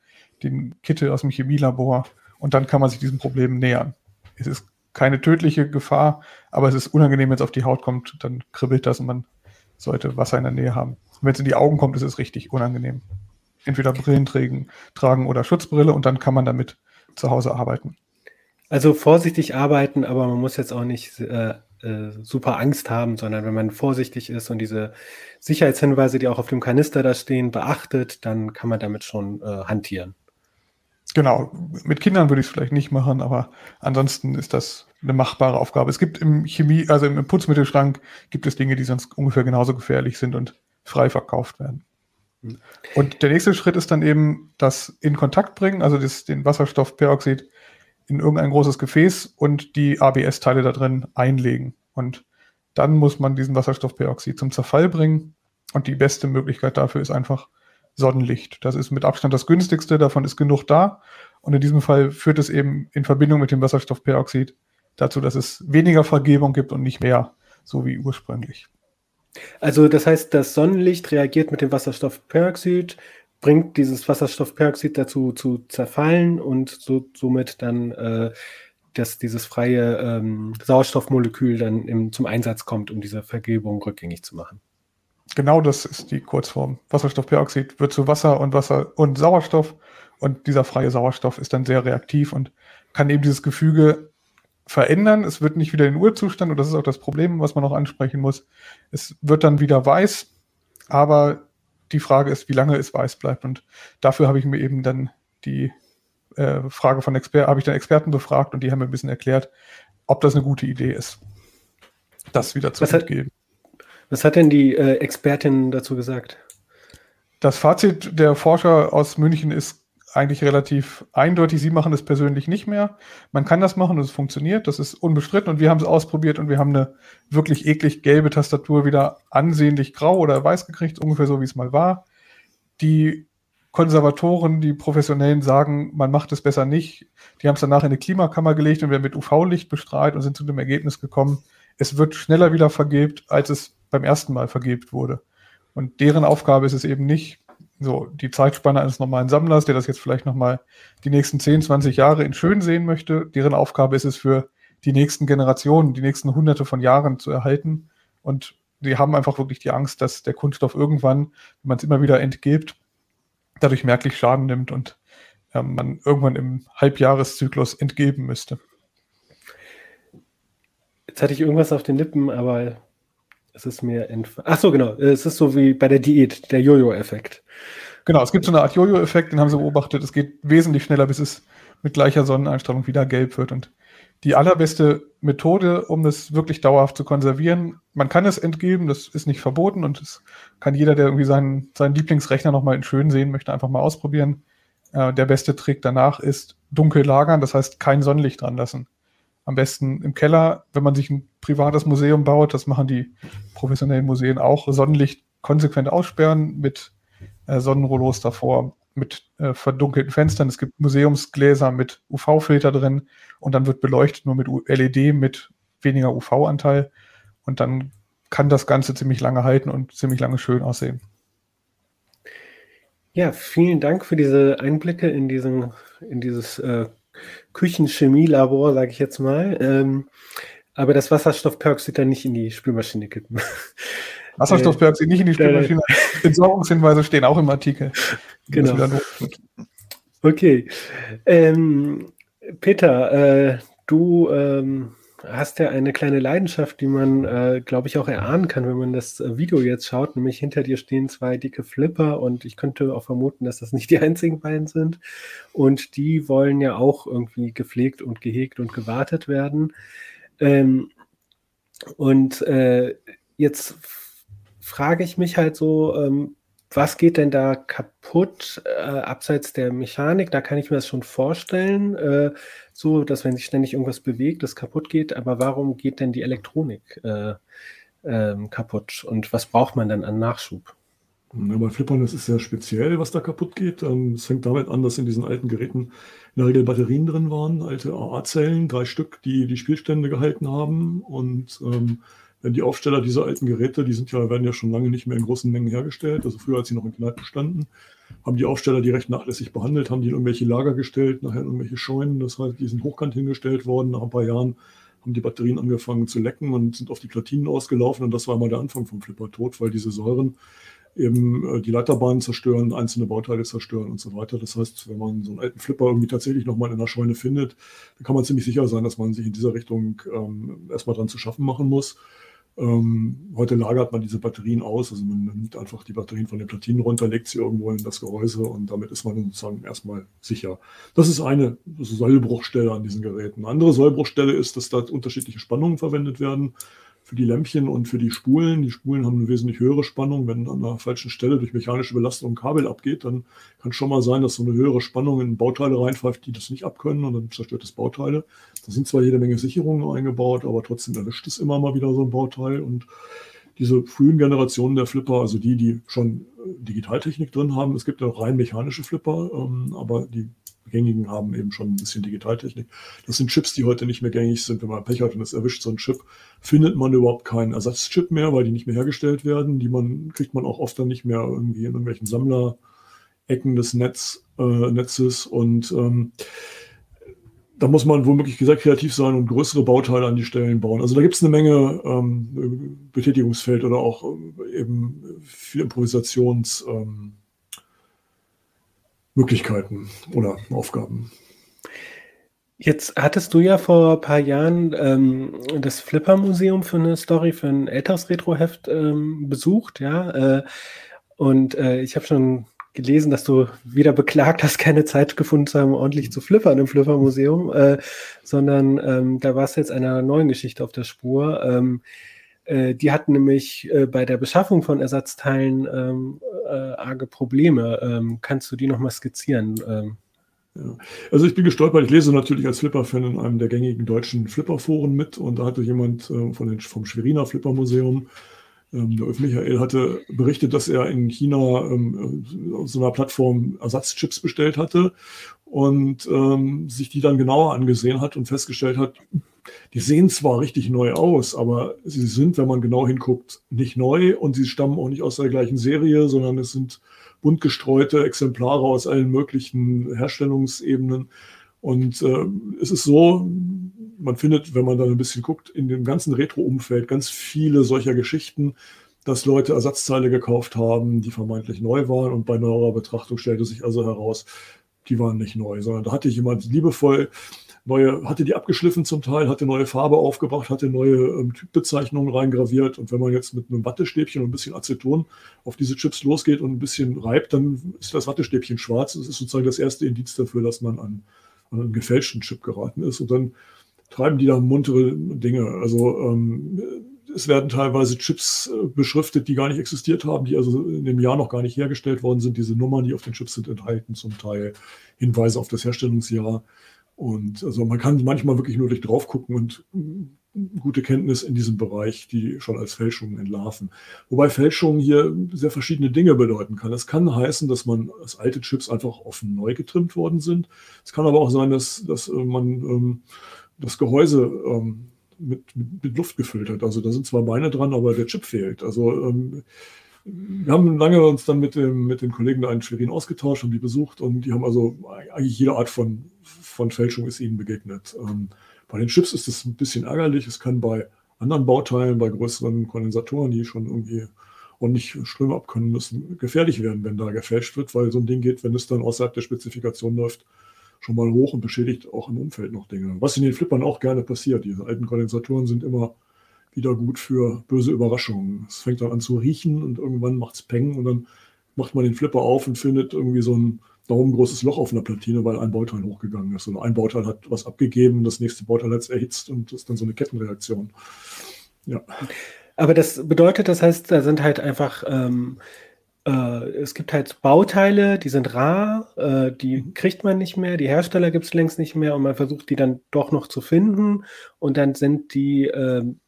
den Kittel aus dem Chemielabor und dann kann man sich diesem Problem nähern. Es ist keine tödliche Gefahr, aber es ist unangenehm, wenn es auf die Haut kommt, dann kribbelt das und man sollte Wasser in der Nähe haben. wenn es in die Augen kommt, ist es richtig unangenehm. Entweder Brillen tragen, tragen oder Schutzbrille und dann kann man damit zu Hause arbeiten. Also vorsichtig arbeiten, aber man muss jetzt auch nicht äh, äh, super Angst haben, sondern wenn man vorsichtig ist und diese Sicherheitshinweise, die auch auf dem Kanister da stehen, beachtet, dann kann man damit schon äh, hantieren. Genau, mit Kindern würde ich es vielleicht nicht machen, aber ansonsten ist das eine machbare Aufgabe. Es gibt im Chemie, also im Putzmittelschrank gibt es Dinge, die sonst ungefähr genauso gefährlich sind und frei verkauft werden. Hm. Und der nächste Schritt ist dann eben das in Kontakt bringen, also das, den Wasserstoffperoxid in irgendein großes Gefäß und die ABS-Teile da drin einlegen. Und dann muss man diesen Wasserstoffperoxid zum Zerfall bringen. Und die beste Möglichkeit dafür ist einfach Sonnenlicht. Das ist mit Abstand das günstigste, davon ist genug da. Und in diesem Fall führt es eben in Verbindung mit dem Wasserstoffperoxid dazu, dass es weniger Vergebung gibt und nicht mehr, so wie ursprünglich. Also das heißt, das Sonnenlicht reagiert mit dem Wasserstoffperoxid, bringt dieses Wasserstoffperoxid dazu zu zerfallen und so, somit dann, äh, dass dieses freie ähm, Sauerstoffmolekül dann im, zum Einsatz kommt, um diese Vergebung rückgängig zu machen. Genau das ist die Kurzform. Wasserstoffperoxid wird zu Wasser und Wasser und Sauerstoff und dieser freie Sauerstoff ist dann sehr reaktiv und kann eben dieses Gefüge verändern. Es wird nicht wieder in den Urzustand und das ist auch das Problem, was man noch ansprechen muss. Es wird dann wieder weiß, aber die Frage ist, wie lange es weiß bleibt. Und dafür habe ich mir eben dann die äh, Frage von Experten, habe ich dann Experten befragt und die haben mir ein bisschen erklärt, ob das eine gute Idee ist, das wieder zu was entgeben. Was hat denn die äh, Expertin dazu gesagt? Das Fazit der Forscher aus München ist eigentlich relativ eindeutig. Sie machen es persönlich nicht mehr. Man kann das machen und es funktioniert. Das ist unbestritten und wir haben es ausprobiert und wir haben eine wirklich eklig gelbe Tastatur wieder ansehnlich grau oder weiß gekriegt, ungefähr so wie es mal war. Die Konservatoren, die Professionellen sagen, man macht es besser nicht. Die haben es danach in eine Klimakammer gelegt und werden mit UV-Licht bestrahlt und sind zu dem Ergebnis gekommen, es wird schneller wieder vergebt, als es beim ersten Mal vergebt wurde. Und deren Aufgabe ist es eben nicht, so die Zeitspanne eines normalen Sammlers, der das jetzt vielleicht nochmal die nächsten 10, 20 Jahre in schön sehen möchte, deren Aufgabe ist es für die nächsten Generationen, die nächsten hunderte von Jahren zu erhalten. Und die haben einfach wirklich die Angst, dass der Kunststoff irgendwann, wenn man es immer wieder entgibt, dadurch merklich Schaden nimmt und äh, man irgendwann im Halbjahreszyklus entgeben müsste. Jetzt hatte ich irgendwas auf den Lippen, aber es ist mir entfallen. Ach so, genau. Es ist so wie bei der Diät, der Jojo-Effekt. Genau, es gibt so eine Art Jojo-Effekt, den haben sie beobachtet. Es geht wesentlich schneller, bis es mit gleicher Sonneneinstrahlung wieder gelb wird. Und die allerbeste Methode, um das wirklich dauerhaft zu konservieren, man kann es entgeben, das ist nicht verboten und es kann jeder, der irgendwie seinen, seinen Lieblingsrechner nochmal in schön sehen möchte, einfach mal ausprobieren. Äh, der beste Trick danach ist dunkel lagern, das heißt kein Sonnenlicht dran lassen am besten im Keller, wenn man sich ein privates Museum baut, das machen die professionellen Museen auch, Sonnenlicht konsequent aussperren mit äh, Sonnenrollos davor, mit äh, verdunkelten Fenstern. Es gibt Museumsgläser mit UV-Filter drin und dann wird beleuchtet nur mit LED mit weniger UV-Anteil und dann kann das Ganze ziemlich lange halten und ziemlich lange schön aussehen. Ja, vielen Dank für diese Einblicke in, diesen, in dieses äh, Küchenchemielabor, sage ich jetzt mal. Ähm, aber das Wasserstoffperoxid dann nicht in die Spülmaschine kippen. (laughs) Wasserstoffperoxid nicht in die äh, Spülmaschine. Entsorgungshinweise stehen auch im Artikel. Genau. Okay. Ähm, Peter, äh, du ähm, hast ja eine kleine Leidenschaft, die man, äh, glaube ich, auch erahnen kann, wenn man das äh, Video jetzt schaut. Nämlich hinter dir stehen zwei dicke Flipper und ich könnte auch vermuten, dass das nicht die (laughs) einzigen beiden sind. Und die wollen ja auch irgendwie gepflegt und gehegt und gewartet werden. Ähm, und äh, jetzt frage ich mich halt so, ähm, was geht denn da kaputt äh, abseits der Mechanik? Da kann ich mir das schon vorstellen, äh, so dass wenn sich ständig irgendwas bewegt, das kaputt geht. Aber warum geht denn die Elektronik äh, ähm, kaputt? Und was braucht man dann an Nachschub? Ja, bei Flippern ist es sehr speziell, was da kaputt geht. Ähm, es fängt damit an, dass in diesen alten Geräten in der Regel Batterien drin waren, alte AA-Zellen, drei Stück, die die Spielstände gehalten haben. Und ähm, die Aufsteller dieser alten Geräte, die sind ja, werden ja schon lange nicht mehr in großen Mengen hergestellt, also früher, als sie noch in Kneipen standen, haben die Aufsteller die recht nachlässig behandelt, haben die in irgendwelche Lager gestellt, nachher in irgendwelche Scheunen. Das heißt, die sind hochkant hingestellt worden. Nach ein paar Jahren haben die Batterien angefangen zu lecken und sind auf die Platinen ausgelaufen. Und das war mal der Anfang vom Flipper-Tod, weil diese Säuren eben äh, die Leiterbahnen zerstören, einzelne Bauteile zerstören und so weiter. Das heißt, wenn man so einen alten Flipper irgendwie tatsächlich nochmal in einer Scheune findet, dann kann man ziemlich sicher sein, dass man sich in dieser Richtung ähm, erstmal dran zu schaffen machen muss. Ähm, heute lagert man diese Batterien aus, also man nimmt einfach die Batterien von den Platinen runter, legt sie irgendwo in das Gehäuse und damit ist man sozusagen erstmal sicher. Das ist eine Sollbruchstelle an diesen Geräten. Eine andere Sollbruchstelle ist, dass da unterschiedliche Spannungen verwendet werden für die Lämpchen und für die Spulen. Die Spulen haben eine wesentlich höhere Spannung. Wenn an einer falschen Stelle durch mechanische Belastung ein Kabel abgeht, dann kann schon mal sein, dass so eine höhere Spannung in Bauteile reinpfeift, die das nicht abkönnen und dann zerstört es Bauteile. Da sind zwar jede Menge Sicherungen eingebaut, aber trotzdem erwischt es immer mal wieder so ein Bauteil und diese frühen Generationen der Flipper, also die, die schon Digitaltechnik drin haben, es gibt ja rein mechanische Flipper, ähm, aber die gängigen haben eben schon ein bisschen Digitaltechnik. Das sind Chips, die heute nicht mehr gängig sind. Wenn man Pech hat und es erwischt so ein Chip, findet man überhaupt keinen Ersatzchip mehr, weil die nicht mehr hergestellt werden. Die man, kriegt man auch oft dann nicht mehr irgendwie in irgendwelchen Sammlerecken des Netz, äh, Netzes und ähm, da muss man womöglich gesagt kreativ sein und größere Bauteile an die Stellen bauen. Also da gibt es eine Menge ähm, Betätigungsfeld oder auch äh, eben viel Improvisations. Ähm, Möglichkeiten oder Aufgaben. Jetzt hattest du ja vor ein paar Jahren ähm, das Flipper-Museum für eine Story, für ein älteres Retroheft ähm, besucht, ja. Äh, und äh, ich habe schon gelesen, dass du wieder beklagt hast, keine Zeit gefunden zu haben, ordentlich zu flippern im Flipper-Museum, äh, sondern ähm, da warst du jetzt einer neuen Geschichte auf der Spur. Ähm, äh, die hatten nämlich äh, bei der Beschaffung von Ersatzteilen ähm, äh, arge Probleme. Ähm, kannst du die nochmal skizzieren? Ähm? Ja. Also ich bin gestolpert, ich lese natürlich als Flipper-Fan in einem der gängigen deutschen Flipper-Foren mit und da hatte jemand äh, von den, vom Schweriner Flipper-Museum, ähm, der Ulf Michael, hatte berichtet, dass er in China ähm, auf so einer Plattform Ersatzchips bestellt hatte und ähm, sich die dann genauer angesehen hat und festgestellt hat, die sehen zwar richtig neu aus, aber sie sind, wenn man genau hinguckt, nicht neu und sie stammen auch nicht aus der gleichen Serie, sondern es sind bunt gestreute Exemplare aus allen möglichen Herstellungsebenen. Und äh, es ist so, man findet, wenn man da ein bisschen guckt, in dem ganzen Retro-Umfeld ganz viele solcher Geschichten, dass Leute Ersatzteile gekauft haben, die vermeintlich neu waren. Und bei neuerer Betrachtung stellte sich also heraus, die waren nicht neu, sondern da hatte jemand liebevoll neue, hatte die abgeschliffen zum Teil, hatte neue Farbe aufgebracht, hatte neue ähm, Typbezeichnungen reingraviert. Und wenn man jetzt mit einem Wattestäbchen und ein bisschen Aceton auf diese Chips losgeht und ein bisschen reibt, dann ist das Wattestäbchen schwarz. Das ist sozusagen das erste Indiz dafür, dass man an, an einen gefälschten Chip geraten ist. Und dann treiben die da muntere Dinge. Also ähm, es werden teilweise Chips äh, beschriftet, die gar nicht existiert haben, die also in dem Jahr noch gar nicht hergestellt worden sind. Diese Nummern, die auf den Chips sind, enthalten zum Teil Hinweise auf das Herstellungsjahr. Und also man kann manchmal wirklich nur durch drauf gucken und gute Kenntnis in diesem Bereich, die schon als Fälschungen entlarven. Wobei Fälschungen hier sehr verschiedene Dinge bedeuten kann. Es kann heißen, dass man, dass alte Chips einfach offen neu getrimmt worden sind. Es kann aber auch sein, dass, dass äh, man ähm, das Gehäuse ähm, mit, mit, Luft gefüllt hat. Also da sind zwar Beine dran, aber der Chip fehlt. Also ähm, wir haben lange uns dann mit, dem, mit den Kollegen da in Schwerin ausgetauscht und die besucht und die haben also eigentlich jede Art von von Fälschung ist ihnen begegnet. Ähm, bei den Chips ist es ein bisschen ärgerlich. Es kann bei anderen Bauteilen, bei größeren Kondensatoren, die schon irgendwie ordentlich Ströme abkönnen müssen, gefährlich werden, wenn da gefälscht wird, weil so ein Ding geht, wenn es dann außerhalb der Spezifikation läuft, schon mal hoch und beschädigt auch im Umfeld noch Dinge. Was in den Flippern auch gerne passiert. Diese alten Kondensatoren sind immer wieder gut für böse Überraschungen. Es fängt dann an zu riechen und irgendwann macht es Peng und dann macht man den Flipper auf und findet irgendwie so ein daumengroßes Loch auf einer Platine, weil ein Bauteil hochgegangen ist. Und ein Bauteil hat was abgegeben, das nächste Bauteil hat es erhitzt und das ist dann so eine Kettenreaktion. Ja. Aber das bedeutet, das heißt, da sind halt einfach, ähm, äh, es gibt halt Bauteile, die sind rar, äh, die mhm. kriegt man nicht mehr, die Hersteller gibt es längst nicht mehr und man versucht die dann doch noch zu finden und dann sind die ähm,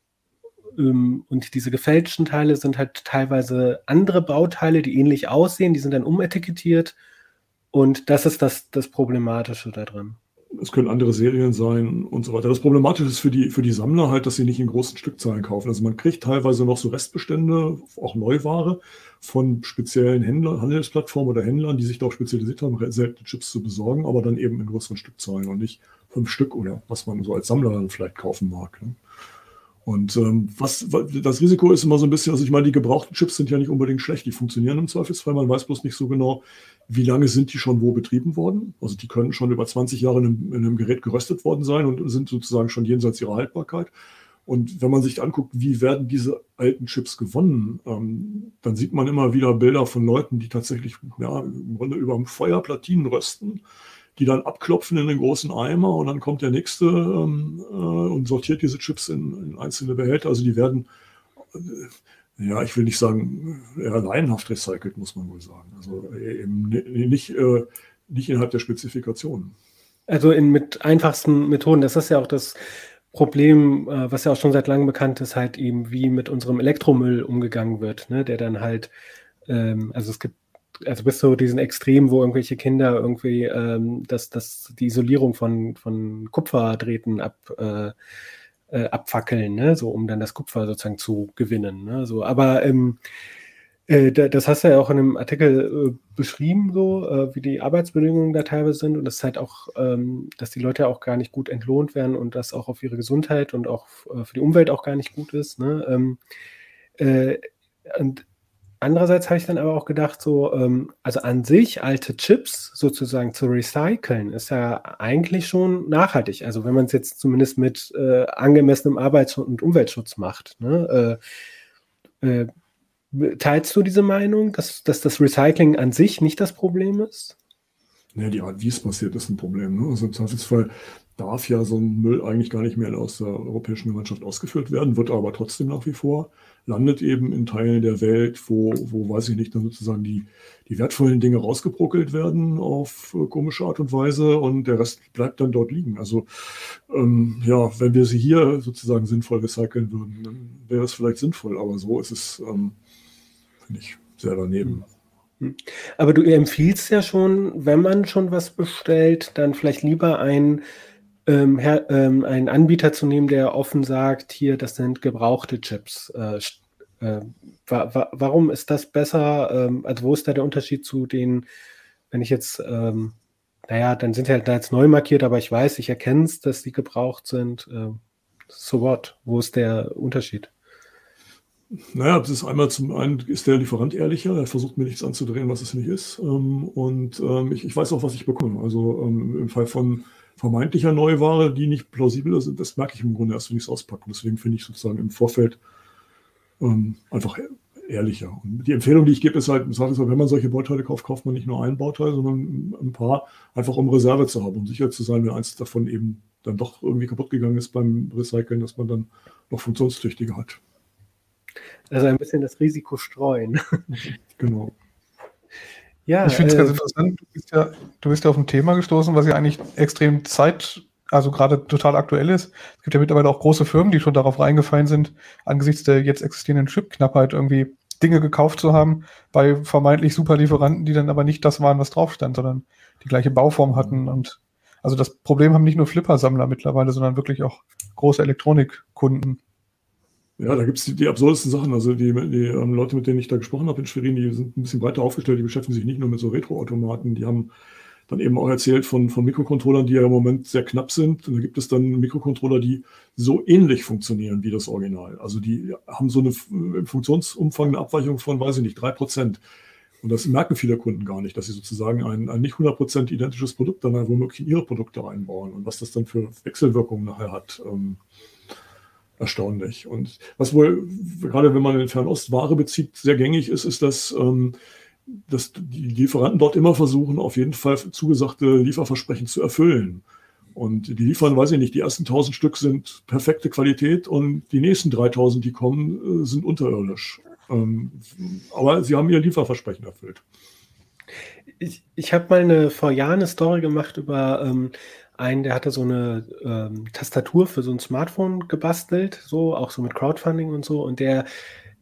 ähm, und diese gefälschten Teile sind halt teilweise andere Bauteile, die ähnlich aussehen, die sind dann umetikettiert und das ist das, das Problematische da drin. Es können andere Serien sein und so weiter. Das Problematische ist für die, für die Sammler halt, dass sie nicht in großen Stückzahlen kaufen. Also man kriegt teilweise noch so Restbestände, auch Neuware von speziellen Händlern, Handelsplattformen oder Händlern, die sich darauf spezialisiert haben, seltene Chips zu besorgen, aber dann eben in größeren Stückzahlen und nicht fünf Stück oder was man so als Sammler dann vielleicht kaufen mag. Ne? Und ähm, was, das Risiko ist immer so ein bisschen, also ich meine, die gebrauchten Chips sind ja nicht unbedingt schlecht, die funktionieren im Zweifelsfall, man weiß bloß nicht so genau, wie lange sind die schon wo betrieben worden. Also die können schon über 20 Jahre in einem, in einem Gerät geröstet worden sein und sind sozusagen schon jenseits ihrer Haltbarkeit. Und wenn man sich anguckt, wie werden diese alten Chips gewonnen, ähm, dann sieht man immer wieder Bilder von Leuten, die tatsächlich ja, im Grunde über dem Feuer Platinen rösten die dann abklopfen in den großen Eimer und dann kommt der nächste ähm, äh, und sortiert diese Chips in, in, einzelne Behälter. Also die werden, äh, ja, ich will nicht sagen, eher laienhaft recycelt, muss man wohl sagen. Also eben nicht, äh, nicht innerhalb der Spezifikationen. Also in, mit einfachsten Methoden, das ist ja auch das Problem, äh, was ja auch schon seit langem bekannt ist, halt eben, wie mit unserem Elektromüll umgegangen wird, ne? der dann halt, ähm, also es gibt also bis zu diesen Extremen, wo irgendwelche Kinder irgendwie ähm, das, das, die Isolierung von, von Kupferdrähten ab, äh, äh, abfackeln, ne? so um dann das Kupfer sozusagen zu gewinnen. Ne? So, aber ähm, äh, das hast du ja auch in einem Artikel äh, beschrieben, so äh, wie die Arbeitsbedingungen da teilweise sind und das ist halt auch, ähm, dass die Leute auch gar nicht gut entlohnt werden und das auch auf ihre Gesundheit und auch äh, für die Umwelt auch gar nicht gut ist. Ne? Ähm, äh, und Andererseits habe ich dann aber auch gedacht, so, ähm, also an sich alte Chips sozusagen zu recyceln, ist ja eigentlich schon nachhaltig. Also wenn man es jetzt zumindest mit äh, angemessenem Arbeits- und Umweltschutz macht. Ne? Äh, äh, teilst du diese Meinung, dass, dass das Recycling an sich nicht das Problem ist? Ja, die Art, wie es passiert, ist ein Problem. Ne? Also im Zweifelsfall darf ja so ein Müll eigentlich gar nicht mehr aus der Europäischen Gemeinschaft ausgeführt werden, wird aber trotzdem nach wie vor landet eben in Teilen der Welt, wo, wo weiß ich nicht, dann sozusagen die, die wertvollen Dinge rausgebruckelt werden auf äh, komische Art und Weise und der Rest bleibt dann dort liegen. Also ähm, ja, wenn wir sie hier sozusagen sinnvoll recyceln würden, dann wäre es vielleicht sinnvoll, aber so ist es, ähm, finde ich, sehr daneben. Hm. Aber du empfiehlst ja schon, wenn man schon was bestellt, dann vielleicht lieber ein ähm, her, ähm, einen Anbieter zu nehmen, der offen sagt, hier, das sind gebrauchte Chips. Äh, äh, wa wa warum ist das besser? Ähm, also wo ist da der Unterschied zu den, wenn ich jetzt, ähm, naja, dann sind halt da jetzt neu markiert, aber ich weiß, ich erkenne es, dass die gebraucht sind. Äh, so what? Wo ist der Unterschied? Naja, das ist einmal zum einen ist der Lieferant ehrlicher, er versucht mir nichts anzudrehen, was es nicht ist. Ähm, und ähm, ich, ich, weiß auch, was ich bekomme. Also ähm, im Fall von vermeintlicher Neuware, die nicht plausibel sind, das merke ich im Grunde erst, wenn ich es auspacke. Deswegen finde ich sozusagen im Vorfeld ähm, einfach ehrlicher. Und die Empfehlung, die ich gebe, ist halt, wenn man solche Bauteile kauft, kauft man nicht nur ein Bauteil, sondern ein paar, einfach um Reserve zu haben, um sicher zu sein, wenn eins davon eben dann doch irgendwie kaputt gegangen ist beim Recyceln, dass man dann noch funktionstüchtige hat. Also ein bisschen das Risiko streuen. (laughs) genau. Ja, ich finde es äh, ganz interessant. Du bist, ja, du bist ja auf ein Thema gestoßen, was ja eigentlich extrem Zeit, also gerade total aktuell ist. Es gibt ja mittlerweile auch große Firmen, die schon darauf reingefallen sind, angesichts der jetzt existierenden Chipknappheit irgendwie Dinge gekauft zu haben bei vermeintlich super Lieferanten, die dann aber nicht das waren, was drauf stand, sondern die gleiche Bauform hatten. Und also das Problem haben nicht nur Flipper-Sammler mittlerweile, sondern wirklich auch große Elektronikkunden. Ja, da gibt es die, die, absurdesten Sachen. Also die, die ähm, Leute, mit denen ich da gesprochen habe in Schwerin, die sind ein bisschen breiter aufgestellt, die beschäftigen sich nicht nur mit so Retro-Automaten, die haben dann eben auch erzählt von, von Mikrocontrollern, die ja im Moment sehr knapp sind. Und da gibt es dann Mikrocontroller, die so ähnlich funktionieren wie das Original. Also die haben so eine im Funktionsumfang eine Abweichung von, weiß ich nicht, drei Prozent. Und das merken viele Kunden gar nicht, dass sie sozusagen ein, ein nicht 100% identisches Produkt dann womöglich in ihre Produkte einbauen und was das dann für Wechselwirkungen nachher hat. Ähm, erstaunlich. Und was wohl, gerade wenn man in Fernost Ware bezieht, sehr gängig ist, ist, dass, ähm, dass die Lieferanten dort immer versuchen, auf jeden Fall zugesagte Lieferversprechen zu erfüllen. Und die liefern, weiß ich nicht, die ersten 1000 Stück sind perfekte Qualität und die nächsten 3000, die kommen, äh, sind unterirdisch. Ähm, aber sie haben ihr Lieferversprechen erfüllt. Ich, ich habe mal eine, vor Jahren eine Story gemacht über ähm, einen, der hatte so eine ähm, Tastatur für so ein Smartphone gebastelt, so auch so mit Crowdfunding und so. Und der,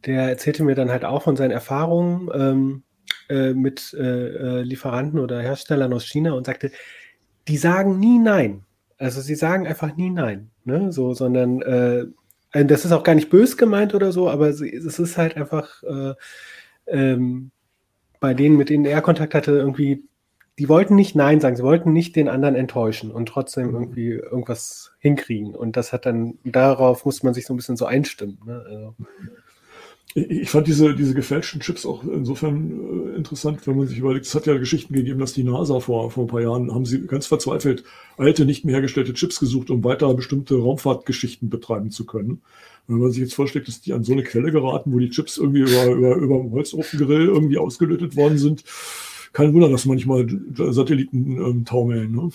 der erzählte mir dann halt auch von seinen Erfahrungen ähm, äh, mit äh, äh Lieferanten oder Herstellern aus China und sagte, die sagen nie nein. Also sie sagen einfach nie nein, ne? So, sondern äh, das ist auch gar nicht bös gemeint oder so, aber es ist halt einfach äh, ähm, bei denen, mit denen er Kontakt hatte, irgendwie, die wollten nicht Nein sagen, sie wollten nicht den anderen enttäuschen und trotzdem mhm. irgendwie irgendwas hinkriegen. Und das hat dann, darauf muss man sich so ein bisschen so einstimmen. Ne? Also. Ich fand diese, diese gefälschten Chips auch insofern äh, interessant, wenn man sich überlegt, es hat ja Geschichten gegeben, dass die NASA vor, vor ein paar Jahren haben sie ganz verzweifelt alte, nicht mehr hergestellte Chips gesucht, um weiter bestimmte Raumfahrtgeschichten betreiben zu können. Wenn man sich jetzt vorstellt, dass die an so eine Quelle geraten, wo die Chips irgendwie über, über, über Holzofengrill irgendwie ausgelötet worden sind, kein Wunder, dass manchmal Satelliten ähm, taumeln. Ne?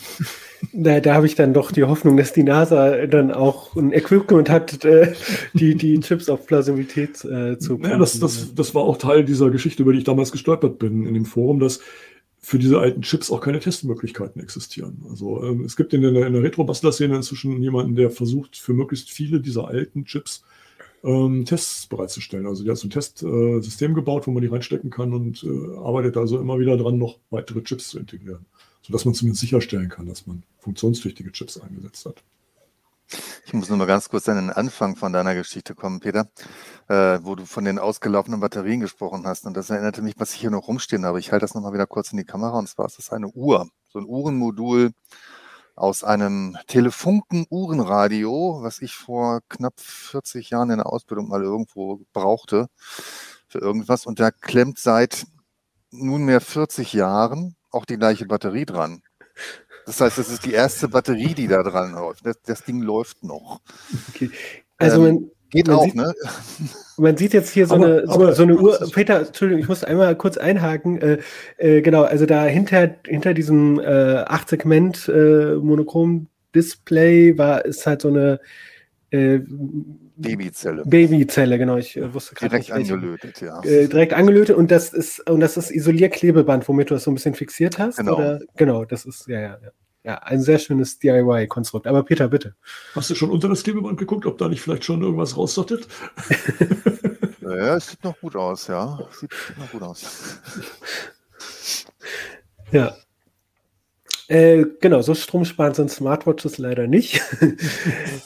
Da, da habe ich dann doch die Hoffnung, dass die NASA dann auch ein Equipment hat, äh, die, die (laughs) Chips auf Plausibilität äh, zu Ja, das, das, das war auch Teil dieser Geschichte, über die ich damals gestolpert bin in dem Forum, dass für diese alten Chips auch keine Testmöglichkeiten existieren. Also ähm, es gibt in der, in der Retro-Bastler-Szene inzwischen jemanden, der versucht, für möglichst viele dieser alten Chips ähm, Tests bereitzustellen. Also der hat so ein Testsystem äh, gebaut, wo man die reinstecken kann und äh, arbeitet also immer wieder dran, noch weitere Chips zu integrieren, sodass man zumindest sicherstellen kann, dass man funktionstüchtige Chips eingesetzt hat. Ich muss nur mal ganz kurz an den Anfang von deiner Geschichte kommen, Peter, äh, wo du von den ausgelaufenen Batterien gesprochen hast. Und das erinnerte mich, was ich hier noch rumstehen habe. Ich halte das nochmal wieder kurz in die Kamera. Und zwar ist das eine Uhr, so ein Uhrenmodul, aus einem Telefunken-Uhrenradio, was ich vor knapp 40 Jahren in der Ausbildung mal irgendwo brauchte für irgendwas. Und da klemmt seit nunmehr 40 Jahren auch die gleiche Batterie dran. Das heißt, das ist die erste Batterie, die da dran läuft. Das, das Ding läuft noch. Okay. Also ähm, man, Geht man auch, sieht, ne? (laughs) Man sieht jetzt hier so, aber, eine, so, aber, so eine (laughs) Uhr. Peter, Entschuldigung, ich muss einmal kurz einhaken. Äh, äh, genau, also da hinter, hinter diesem äh, 8-Segment äh, Monochrom-Display war, ist halt so eine äh, Babyzelle. Babyzelle, genau. Ich äh, wusste gerade Direkt nicht, angelötet, ja. Äh, direkt angelötet und das ist und das ist Isolierklebeband, womit du das so ein bisschen fixiert hast. Genau. Oder? Genau, das ist ja ja. ja. Ja, ein sehr schönes DIY-Konstrukt. Aber Peter, bitte. Hast du schon unter das Klebeband geguckt, ob da nicht vielleicht schon irgendwas raussottet? (laughs) (laughs) ja, es sieht noch gut aus, ja. Sieht, sieht noch gut aus. (laughs) ja. Äh, genau, so stromsparend sind Smartwatches leider nicht.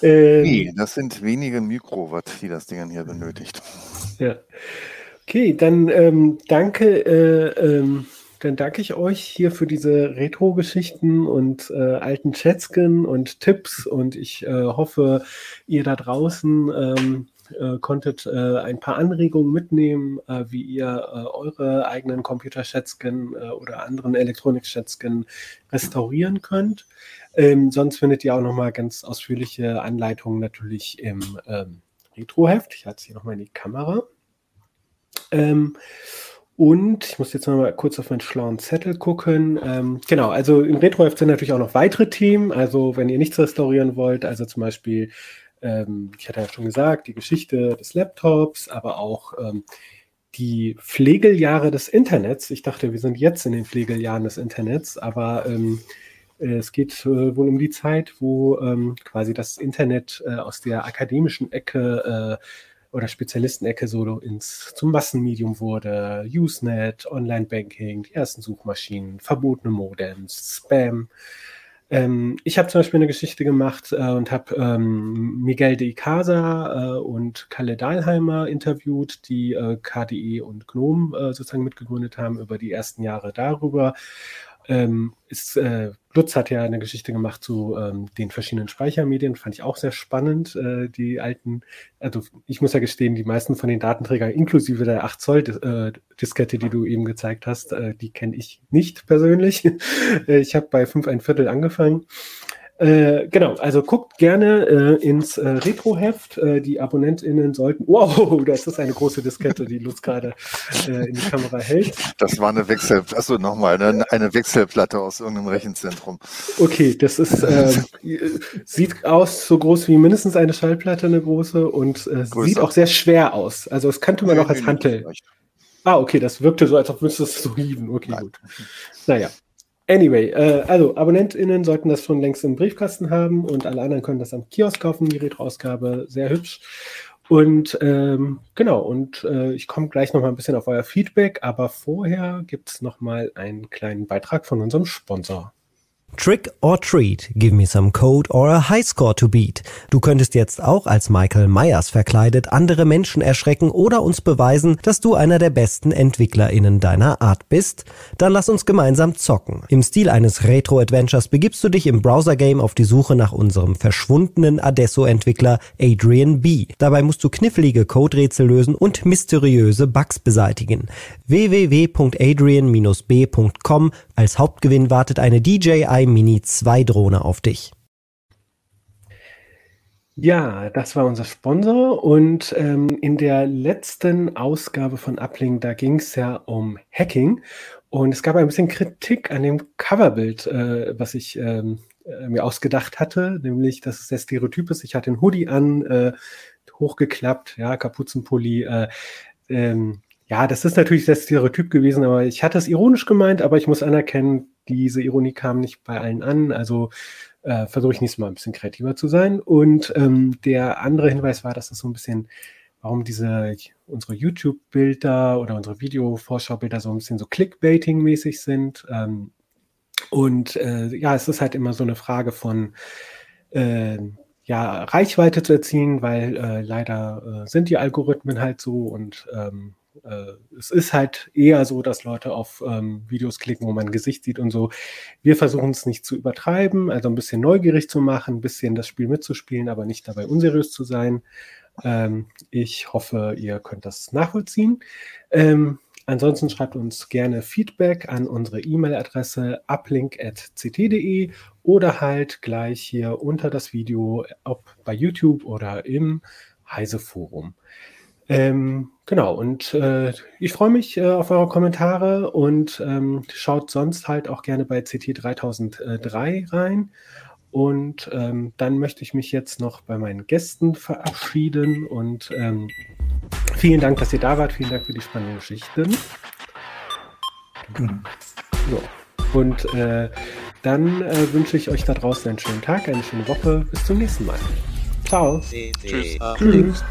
ähm, nee, das sind wenige Mikrowatt, die das Ding hier benötigt. Ja. Okay, dann ähm, danke äh, ähm, dann danke ich euch hier für diese Retro-Geschichten und äh, alten Chatsken und Tipps und ich äh, hoffe, ihr da draußen ähm, äh, konntet äh, ein paar Anregungen mitnehmen, äh, wie ihr äh, eure eigenen Computer-Chatsken oder anderen Elektronik-Chatsken restaurieren könnt. Ähm, sonst findet ihr auch nochmal ganz ausführliche Anleitungen natürlich im ähm, Retro-Heft. Ich halte es hier nochmal in die Kamera. Ähm, und ich muss jetzt noch mal kurz auf meinen schlauen Zettel gucken. Ähm, genau, also im Retro-Heft sind natürlich auch noch weitere Themen. Also wenn ihr nichts restaurieren wollt, also zum Beispiel, ähm, ich hatte ja schon gesagt, die Geschichte des Laptops, aber auch ähm, die Pflegeljahre des Internets. Ich dachte, wir sind jetzt in den Pflegeljahren des Internets, aber ähm, es geht äh, wohl um die Zeit, wo ähm, quasi das Internet äh, aus der akademischen Ecke äh, oder Spezialistenecke so ins, zum Massenmedium wurde. Usenet, Online-Banking, die ersten Suchmaschinen, verbotene Modems, Spam. Ähm, ich habe zum Beispiel eine Geschichte gemacht äh, und habe ähm, Miguel de Icaza äh, und Kalle Dahlheimer interviewt, die äh, KDE und GNOME äh, sozusagen mitgegründet haben über die ersten Jahre darüber. Ähm, ist, äh, Lutz hat ja eine Geschichte gemacht zu ähm, den verschiedenen Speichermedien, fand ich auch sehr spannend. Äh, die alten, also ich muss ja gestehen, die meisten von den Datenträgern, inklusive der 8 Zoll äh, Diskette, die du eben gezeigt hast, äh, die kenne ich nicht persönlich. (laughs) ich habe bei 5 ein Viertel angefangen äh, genau, also guckt gerne äh, ins äh, Retro-Heft. Äh, die AbonnentInnen sollten. (laughs) Wow, das ist eine große Diskette, die Lutz gerade äh, in die Kamera hält. Das war eine Wechsel, achso, nochmal, eine, eine Wechselplatte aus irgendeinem Rechenzentrum. Okay, das ist, äh, sieht aus so groß wie mindestens eine Schallplatte, eine große, und sieht auch sehr schwer aus. Also es könnte man auch als Hantel. Ah, okay, das wirkte so, als ob müsste es so hieven. Okay, Nein. gut. Naja, Anyway, äh, also AbonnentInnen sollten das schon längst im Briefkasten haben und alle anderen können das am Kiosk kaufen, die Retro-Ausgabe, sehr hübsch. Und ähm, genau, und äh, ich komme gleich noch mal ein bisschen auf euer Feedback, aber vorher gibt es noch mal einen kleinen Beitrag von unserem Sponsor. Trick or treat, give me some code or a high score to beat. Du könntest jetzt auch als Michael Myers verkleidet andere Menschen erschrecken oder uns beweisen, dass du einer der besten EntwicklerInnen deiner Art bist? Dann lass uns gemeinsam zocken. Im Stil eines Retro-Adventures begibst du dich im Browser-Game auf die Suche nach unserem verschwundenen Adesso-Entwickler Adrian B. Dabei musst du knifflige Code-Rätsel lösen und mysteriöse Bugs beseitigen. www.adrian-b.com Als Hauptgewinn wartet eine DJI Mini 2 Drohne auf dich. Ja, das war unser Sponsor und ähm, in der letzten Ausgabe von Uplink, da ging es ja um Hacking und es gab ein bisschen Kritik an dem Coverbild, äh, was ich ähm, äh, mir ausgedacht hatte, nämlich, dass es sehr stereotyp ist. Ich hatte einen Hoodie an, äh, hochgeklappt, ja, Kapuzenpulli, äh, ähm, ja, das ist natürlich sehr stereotyp gewesen, aber ich hatte es ironisch gemeint, aber ich muss anerkennen, diese Ironie kam nicht bei allen an. Also äh, versuche ich nächstes Mal ein bisschen kreativer zu sein. Und ähm, der andere Hinweis war, dass das so ein bisschen, warum diese unsere YouTube-Bilder oder unsere Video-Vorschaubilder so ein bisschen so Clickbaiting-mäßig sind. Ähm, und äh, ja, es ist halt immer so eine Frage von äh, ja, Reichweite zu erzielen, weil äh, leider äh, sind die Algorithmen halt so und ähm, äh, es ist halt eher so, dass Leute auf ähm, Videos klicken, wo man ein Gesicht sieht und so. Wir versuchen es nicht zu übertreiben, also ein bisschen neugierig zu machen, ein bisschen das Spiel mitzuspielen, aber nicht dabei unseriös zu sein. Ähm, ich hoffe, ihr könnt das nachvollziehen. Ähm, ansonsten schreibt uns gerne Feedback an unsere E-Mail-Adresse uplink.ct.de oder halt gleich hier unter das Video, ob bei YouTube oder im Heise Forum. Ähm, genau, und äh, ich freue mich äh, auf eure Kommentare und ähm, schaut sonst halt auch gerne bei CT 3003 rein. Und ähm, dann möchte ich mich jetzt noch bei meinen Gästen verabschieden und ähm, vielen Dank, dass ihr da wart. Vielen Dank für die spannenden Geschichten. So. Und äh, dann äh, wünsche ich euch da draußen einen schönen Tag, eine schöne Woche. Bis zum nächsten Mal. Ciao. Tschüss. Tschüss.